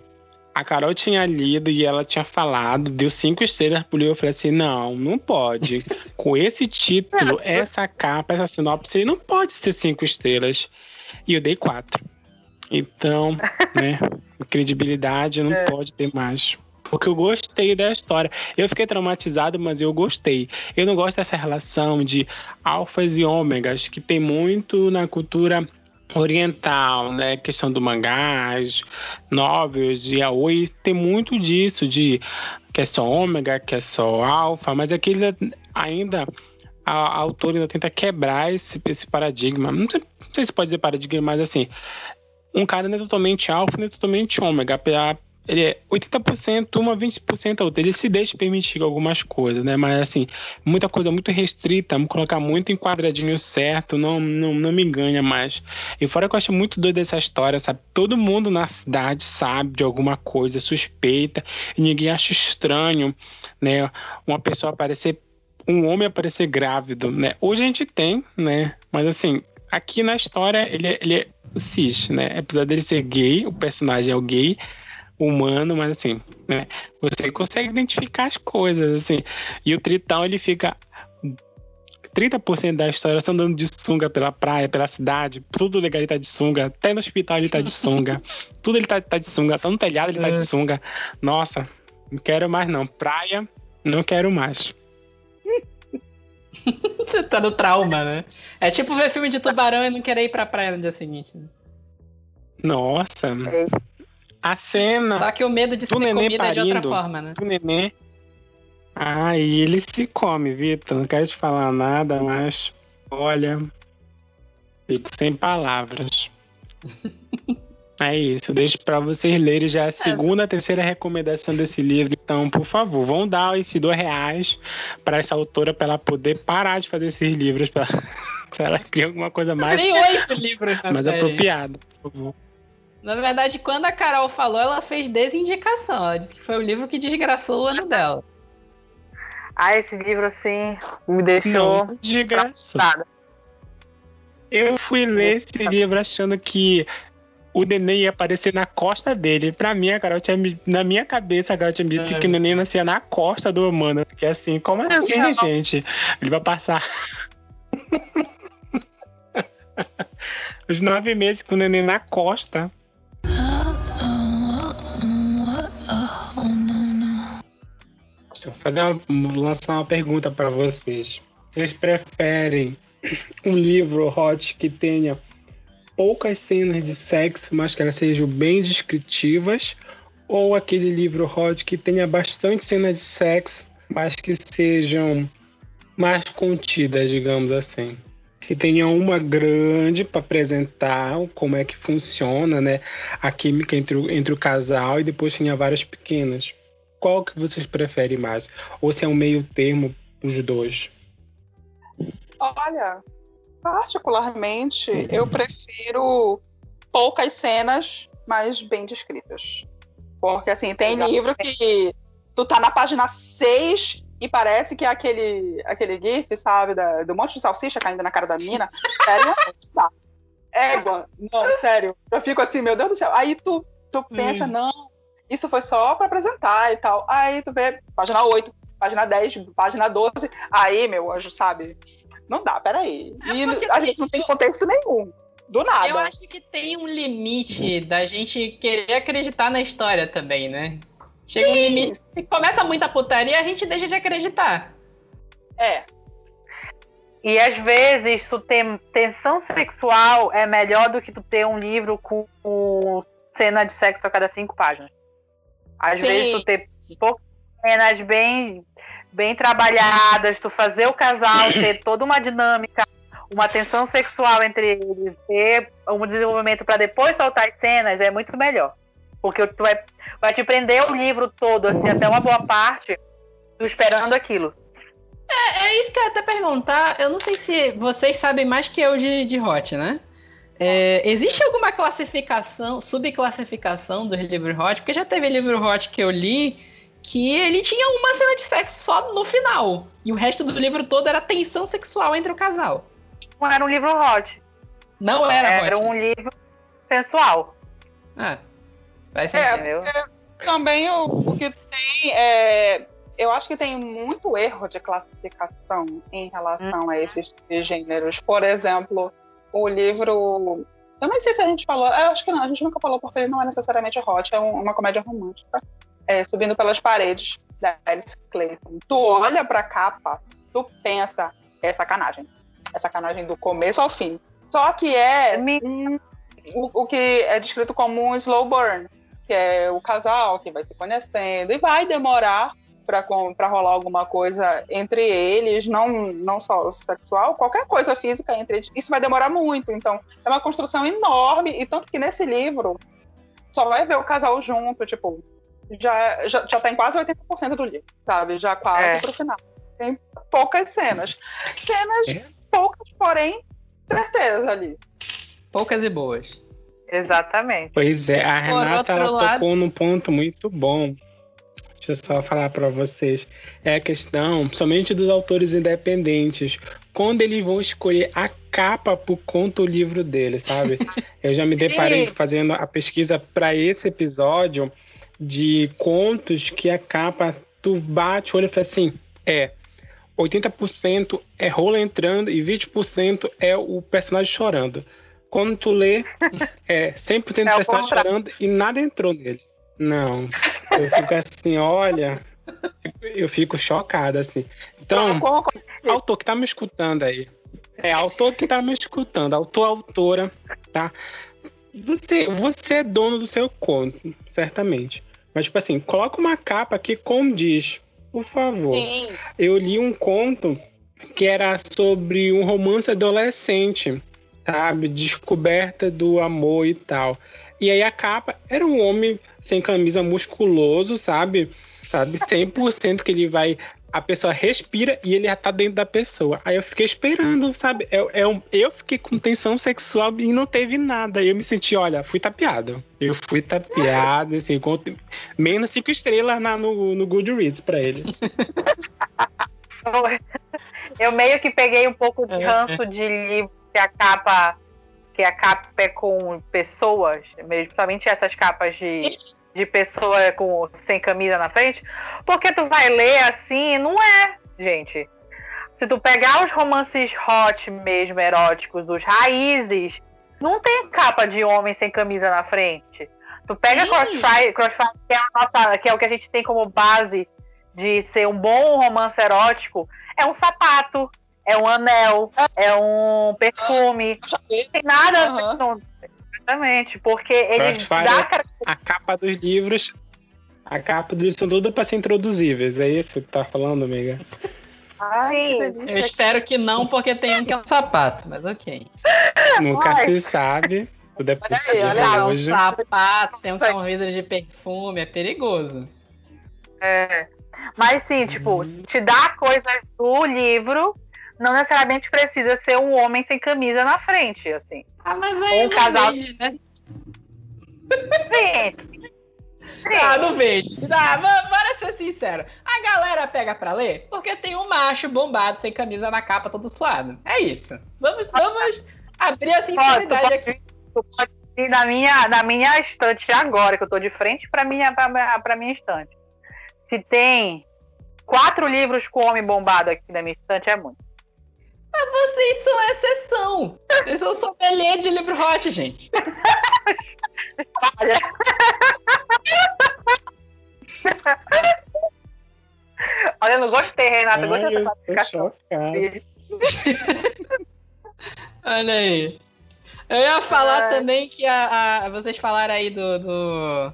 a Carol tinha lido e ela tinha falado, deu cinco estrelas pro livro. Eu falei assim: não, não pode. Com esse título, [LAUGHS] essa capa, essa sinopse, não pode ser cinco estrelas. E eu dei quatro. Então, né, [LAUGHS] credibilidade não é. pode ter mais porque eu gostei da história. Eu fiquei traumatizado, mas eu gostei. Eu não gosto dessa relação de alfas e ômegas, que tem muito na cultura oriental, né? Questão do mangás, novels e aoi, tem muito disso, de que é só ômega, que é só alfa, mas aquele ainda a, a autora ainda tenta quebrar esse, esse paradigma. Não sei, não sei se pode dizer paradigma, mas assim, um cara não é totalmente alfa, não é totalmente ômega ele é 80% uma, 20% a outra. Ele se deixa permitir algumas coisas, né? Mas assim, muita coisa muito restrita, colocar muito enquadradinho certo, não, não, não me ganha mais. E fora que eu acho muito doido essa história, sabe? Todo mundo na cidade sabe de alguma coisa, suspeita, e ninguém acha estranho, né? Uma pessoa aparecer, um homem aparecer grávido, né? Hoje a gente tem, né? Mas assim, aqui na história ele é, ele é cis, né? Apesar dele ser gay, o personagem é o gay, humano, mas assim, né? Você consegue identificar as coisas, assim. E o Tritão, ele fica 30% da história só andando de sunga pela praia, pela cidade, tudo legal ele tá de sunga, até no hospital ele tá de sunga, [LAUGHS] tudo ele tá, tá de sunga, até no telhado ele tá de é. sunga. Nossa, não quero mais não. Praia, não quero mais. [LAUGHS] tá no trauma, né? É tipo ver filme de tubarão e não querer ir pra praia no dia seguinte. Né? Nossa. É. A cena. Só que o medo de ser comida parindo, é de outra forma, né? O neném. Ah, e ele se come, Vitor. Não quero te falar nada, mas. Olha. Fico sem palavras. [LAUGHS] É isso, deixo para vocês lerem já a segunda, a terceira recomendação desse livro. Então, por favor, vão dar esses dois reais para essa autora para ela poder parar de fazer esses livros, para [LAUGHS] ela criar alguma coisa mais, Tem oito livros mais apropriada, por favor. Na verdade, quando a Carol falou, ela fez desindicação. Ela disse que foi o livro que desgraçou o ano dela. Ah, esse livro, assim, me deixou. Não. Eu fui ler esse livro achando que o neném ia aparecer na costa dele. Pra mim, a Carol tinha. Na minha cabeça, a Carol tinha dito é. que o neném nascia na costa do humano. Eu fiquei assim, como assim, não. gente? Ele vai passar. [LAUGHS] [LAUGHS] Os nove meses com o neném na costa. Eu fazer uma, lançar uma pergunta para vocês. Vocês preferem um livro hot que tenha poucas cenas de sexo, mas que elas sejam bem descritivas, ou aquele livro hot que tenha bastante cena de sexo, mas que sejam mais contidas, digamos assim. Que tenha uma grande para apresentar como é que funciona, né? A química entre o, entre o casal e depois tenha várias pequenas. Qual que vocês preferem mais? Ou se é um meio termo os dois? Olha, particularmente eu prefiro poucas cenas, mas bem descritas. Porque assim, tem livro que tu tá na página 6 e parece que é aquele, aquele gif, sabe, da, do monte de salsicha caindo na cara da mina. Sério? tá. [LAUGHS] Égua. Não, sério. Eu fico assim, meu Deus do céu. Aí tu, tu pensa, hum. não, isso foi só para apresentar e tal. Aí tu vê, página 8, página 10, página 12. Aí, meu anjo, sabe? Não dá, peraí. É e a gente não tem contexto nenhum. Do nada. Eu acho que tem um limite da gente querer acreditar na história também, né? Chega Sim. um limite. Se começa muita putaria, a gente deixa de acreditar. É. E às vezes tu ter tensão sexual é melhor do que tu ter um livro com cena de sexo a cada cinco páginas. Às Sim. vezes tu ter poucas cenas bem, bem trabalhadas, tu fazer o casal [CLEARS THROAT] ter toda uma dinâmica uma tensão sexual entre eles, ter um desenvolvimento para depois soltar as cenas é muito melhor. Porque tu vai, vai te prender o livro todo, assim, até uma boa parte, tu esperando aquilo. É, é isso que eu ia até perguntar. Eu não sei se vocês sabem mais que eu de, de Hot, né? É, existe alguma classificação, subclassificação dos livros Hot? Porque já teve livro Hot que eu li que ele tinha uma cena de sexo só no final. E o resto do livro todo era tensão sexual entre o casal não era um livro hot. Não era Era hot. um livro sensual. Ah, vai ser, é, entendeu? também o, o que tem é, eu acho que tem muito erro de classificação em relação hum. a esses gêneros. Por exemplo, o livro. Eu não sei se a gente falou. Eu acho que não, a gente nunca falou porque ele não é necessariamente hot, é um, uma comédia romântica. É, Subindo pelas paredes, da Alice Clayton. Tu olha pra capa, tu pensa, é sacanagem é sacanagem do começo ao fim. Só que é um, o, o, que é descrito como um slow burn, que é o casal que vai se conhecendo e vai demorar para rolar alguma coisa entre eles, não, não só sexual, qualquer coisa física entre eles. Isso vai demorar muito. Então, é uma construção enorme. E tanto que nesse livro, só vai ver o casal junto, tipo, já, já, já tá em quase 80% do livro, sabe? Já quase é. pro final. Tem poucas cenas. Cenas é poucas, porém, certezas ali. Poucas e boas. Exatamente. Pois é, a Renata ela lado... tocou num ponto muito bom. Deixa eu só falar para vocês. É a questão somente dos autores independentes. Quando eles vão escolher a capa pro conto livro deles, sabe? [LAUGHS] Eu já me deparei fazendo a pesquisa para esse episódio de contos que a capa tu bate o olho e fala assim: é, 80% é rola entrando e 20% é o personagem chorando. Quando tu lê, [LAUGHS] é 100% é personagem chorando e nada entrou nele. Não. Eu fico assim, olha. Eu fico chocada, assim. Então, autor que tá me escutando aí. É, autor que tá me escutando, autor, autora, tá? Você, você é dono do seu conto, certamente. Mas, tipo assim, coloca uma capa que condiz por favor. Sim. Eu li um conto que era sobre um romance adolescente, sabe? Descoberta do amor e tal. E aí a capa era um homem sem camisa musculoso, sabe? Sabe, 100% que ele vai a pessoa respira e ele já tá dentro da pessoa. Aí eu fiquei esperando, sabe? Eu, é eu, eu fiquei com tensão sexual e não teve nada. Eu me senti, olha, fui tapeado. Eu fui tapeado, assim, com menos cinco estrelas na, no, no Goodreads pra ele. [LAUGHS] eu meio que peguei um pouco de é, ranço de livro que a capa que a capa é com pessoas, mesmo, principalmente essas capas de de pessoa com, sem camisa na frente, porque tu vai ler assim, não é, gente. Se tu pegar os romances hot mesmo, eróticos, os raízes, não tem capa de homem sem camisa na frente. Tu pega Crossfire, Crossfire que, é nossa, que é o que a gente tem como base de ser um bom romance erótico, é um sapato, é um anel, é um perfume. Não tem nada uhum. Exatamente, porque ele dá... A capa dos livros A capa deles são tudo pra ser introduzíveis. É isso que tá falando, amiga? Ai, que Sim. Eu espero que não, porque tem um que é um sapato, mas ok. Nunca Ai. se sabe. Tudo é Olha aí, possível olha aí. Ah, um hoje. sapato, tem um que é um vidro de perfume, é perigoso. É. Mas sim, tipo, te dá coisas do livro, não necessariamente precisa ser um homem sem camisa na frente, assim. Ah, mas aí Um casal- vende, né? Gente. Ah, não vende. Ah, bora ser sincero. A galera pega pra ler porque tem um macho bombado sem camisa na capa todo suado. É isso. Vamos, vamos abrir a sinceridade aqui. Tu pode ir na minha, na minha estante agora, que eu tô de frente pra minha, pra, minha- pra minha estante. Se tem quatro livros com homem bombado aqui na minha estante, é muito. Vocês são exceção. Vocês são sommelier de livro hot, gente. Olha. Olha, eu não gostei, Renata. Ai, gostei dessa classificação. Olha aí. Eu ia falar Ai. também que a, a- vocês falaram aí do, do-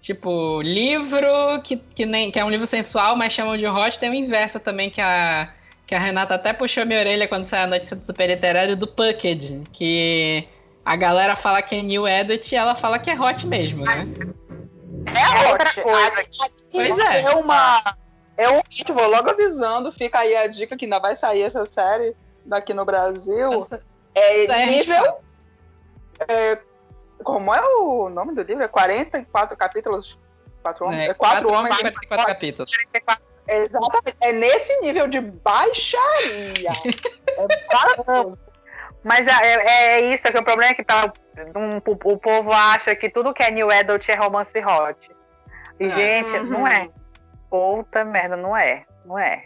tipo livro que, que, nem, que é um livro sensual, mas chamam de hot. Tem o inverso também que a que a Renata até puxou minha orelha quando saiu a notícia do super literário do Pucked, que a galera fala que é new edit e ela fala que é hot mesmo, né? É outra ótimo. coisa. Aqui Pois é. é uma. É um hit, vou logo avisando, fica aí a dica que ainda vai sair essa série daqui no Brasil. É Isso aí a gente nível. é, como é o nome do livro? É 44 capítulos? Quatro homens? É, É, quatro, homens. em 44 capítulos. Exatamente. É nesse nível de baixaria. [LAUGHS] é maravilhoso. Mas é, é- é isso, é que o problema é que tá, um- o, o povo acha que tudo que é New Adult é romance hot. E, Ah. gente, Uhum. não é. Puta merda, não é. Não é.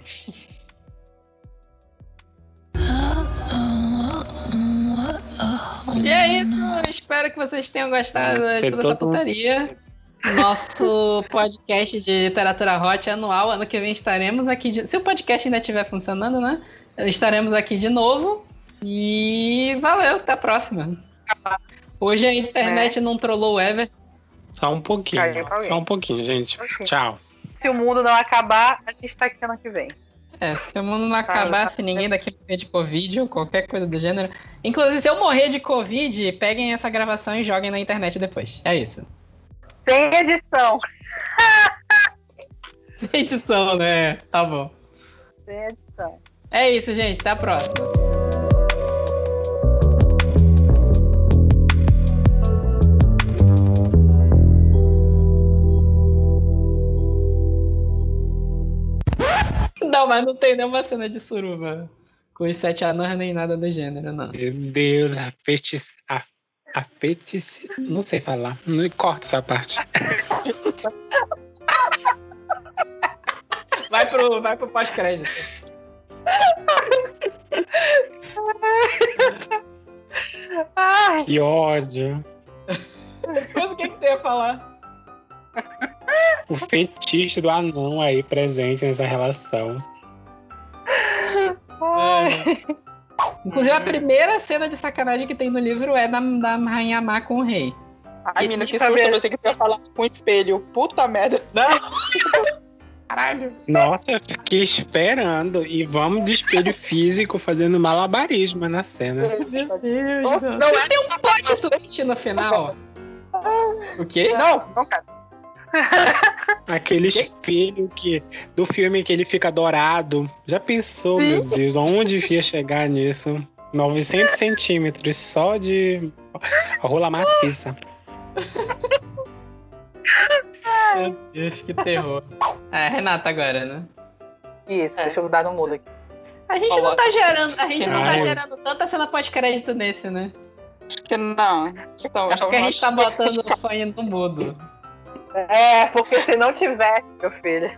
E é isso, espero que vocês tenham gostado de Sei toda essa putaria. Nosso podcast de literatura hot anual. Ano que vem estaremos aqui. De... Se o podcast ainda estiver funcionando, né? Estaremos aqui de novo. E valeu, até a próxima. Hoje a internet não trollou o Ever. Só um pouquinho. Só um pouquinho, gente. Tchau. Se o mundo não acabar, a gente tá aqui ano que vem. É, se o mundo não acabar, se ninguém daqui morrer de Covid ou qualquer coisa do gênero. Inclusive, se eu morrer de Covid, peguem essa gravação e joguem na internet depois. É isso. Sem edição. [LAUGHS] Sem edição, né? Tá bom. Sem edição. É isso, gente. Até a próxima. Não, mas não tem nenhuma cena de suruba com os sete anões nem nada do gênero, não. Meu Deus, a feitiço. A, a feitiço. Não sei falar. Não corta essa parte. [LAUGHS] Vai pro, vai pro pós-crédito. Ai, Que ódio. Mas o que, que você ia falar? O fetiche do anão aí presente nessa relação. É. Inclusive, a primeira cena de sacanagem que tem no livro é da, da Rainha Má com o rei. Ai, E menina, que susto. Eu pensei que ia falar com espelho. Puta merda. [LAUGHS] Caralho. Nossa, eu fiquei esperando. E vamos de espelho físico fazendo malabarismo na cena. Meu Deus. Nossa, não é. Tem um plot twist no final. O quê? Não, não quero. [LAUGHS] Aquele espelho que do filme que ele fica dourado. Já pensou, meu. Deus, aonde ia chegar nisso? 900 [LAUGHS] centímetros só de rola maciça. Meu Deus, que terror. É, Renata agora, né? Isso, deixa eu dar no mudo aqui. A gente não tá gerando, a gente não tá gerando tanta cena pós-crédito nesse, né? Acho que não. Então, Acho que a gente tá botando o fone no mudo. É, porque se não tiver, meu filho.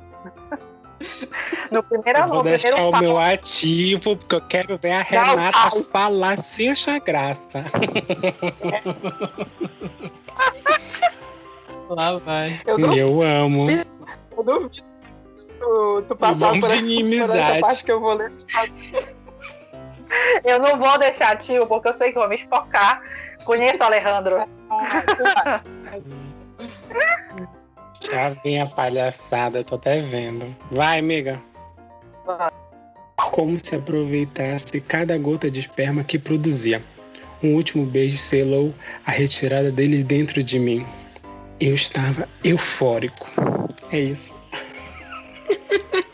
No primeiro, Eu vou no deixar primeiro o meu ativo, porque eu quero ver a Renata ai. falar sem achar graça. [LAUGHS] Lá vai. Eu duvido, Eu amo. eu duvido tu, tu passar por, essa- por essa parte que eu vou ler. Eu não vou deixar, tio, porque eu sei que eu vou me espocar. Conheço o Alejandro. Ah, vai. [LAUGHS] Já vem a palhaçada, tô até vendo. Vai, amiga. Vai. Como se aproveitasse cada gota de esperma que produzia. Um último beijo selou a retirada deles dentro de mim. Eu estava eufórico. É isso. [LAUGHS]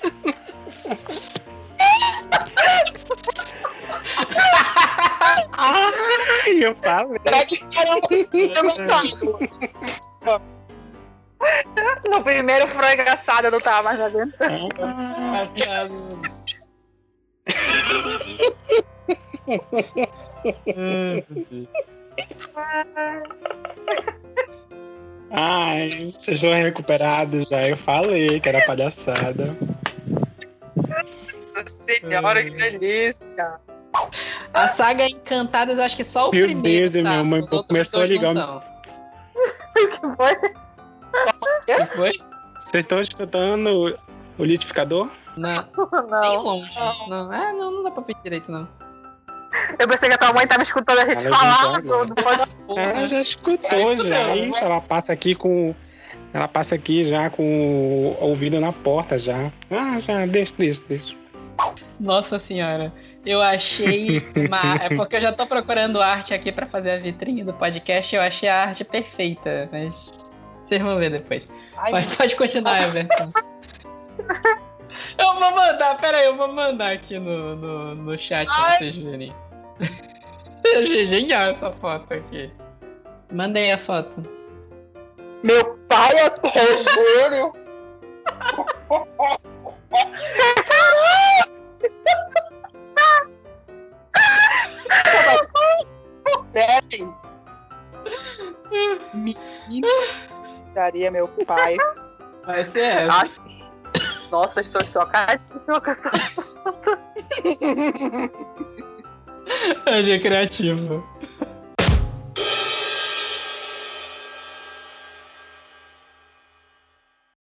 Ai, eu falei. Caramba, eu gostado. No primeiro foi engraçado, eu não tava mais aguentando. Ah. Ai, vocês estão recuperados já. Eu falei que era palhaçada. Senhora, que delícia. A saga Encantadas, acho que só o Meu primeiro. Deus, tá? minha mãe começou a ligar. [LAUGHS] O que foi? [LAUGHS] Que foi? Vocês estão escutando o, o litificador? Não, bem Não. longe. Não, é, não, não dá pra ouvir direito, não. Eu pensei que a tua mãe tava escutando a gente Ela falar do, podcast. Ela já escutou já. Ixi, ela passa aqui com. Ela passa aqui já com o ouvido na porta já. Ah, já, deixa, deixa, deixa. Nossa senhora. Eu achei. [LAUGHS] Uma... É porque eu já tô procurando arte aqui pra fazer a vitrine do podcast. Eu achei a arte perfeita, mas. Vocês vão ver depois. Ai, Pode, pode continuar, Everton. Eu vou mandar, pera aí, eu vou mandar aqui no, no, no chat pra Ai. vocês verem. Eu achei genial essa foto aqui. Mandei a foto. Meu pai é. [LAUGHS] Peraí. Menino. Daria meu pai. Vai ser essa. Ai, Nossa, estou chocadíssima com essa Achei criativo.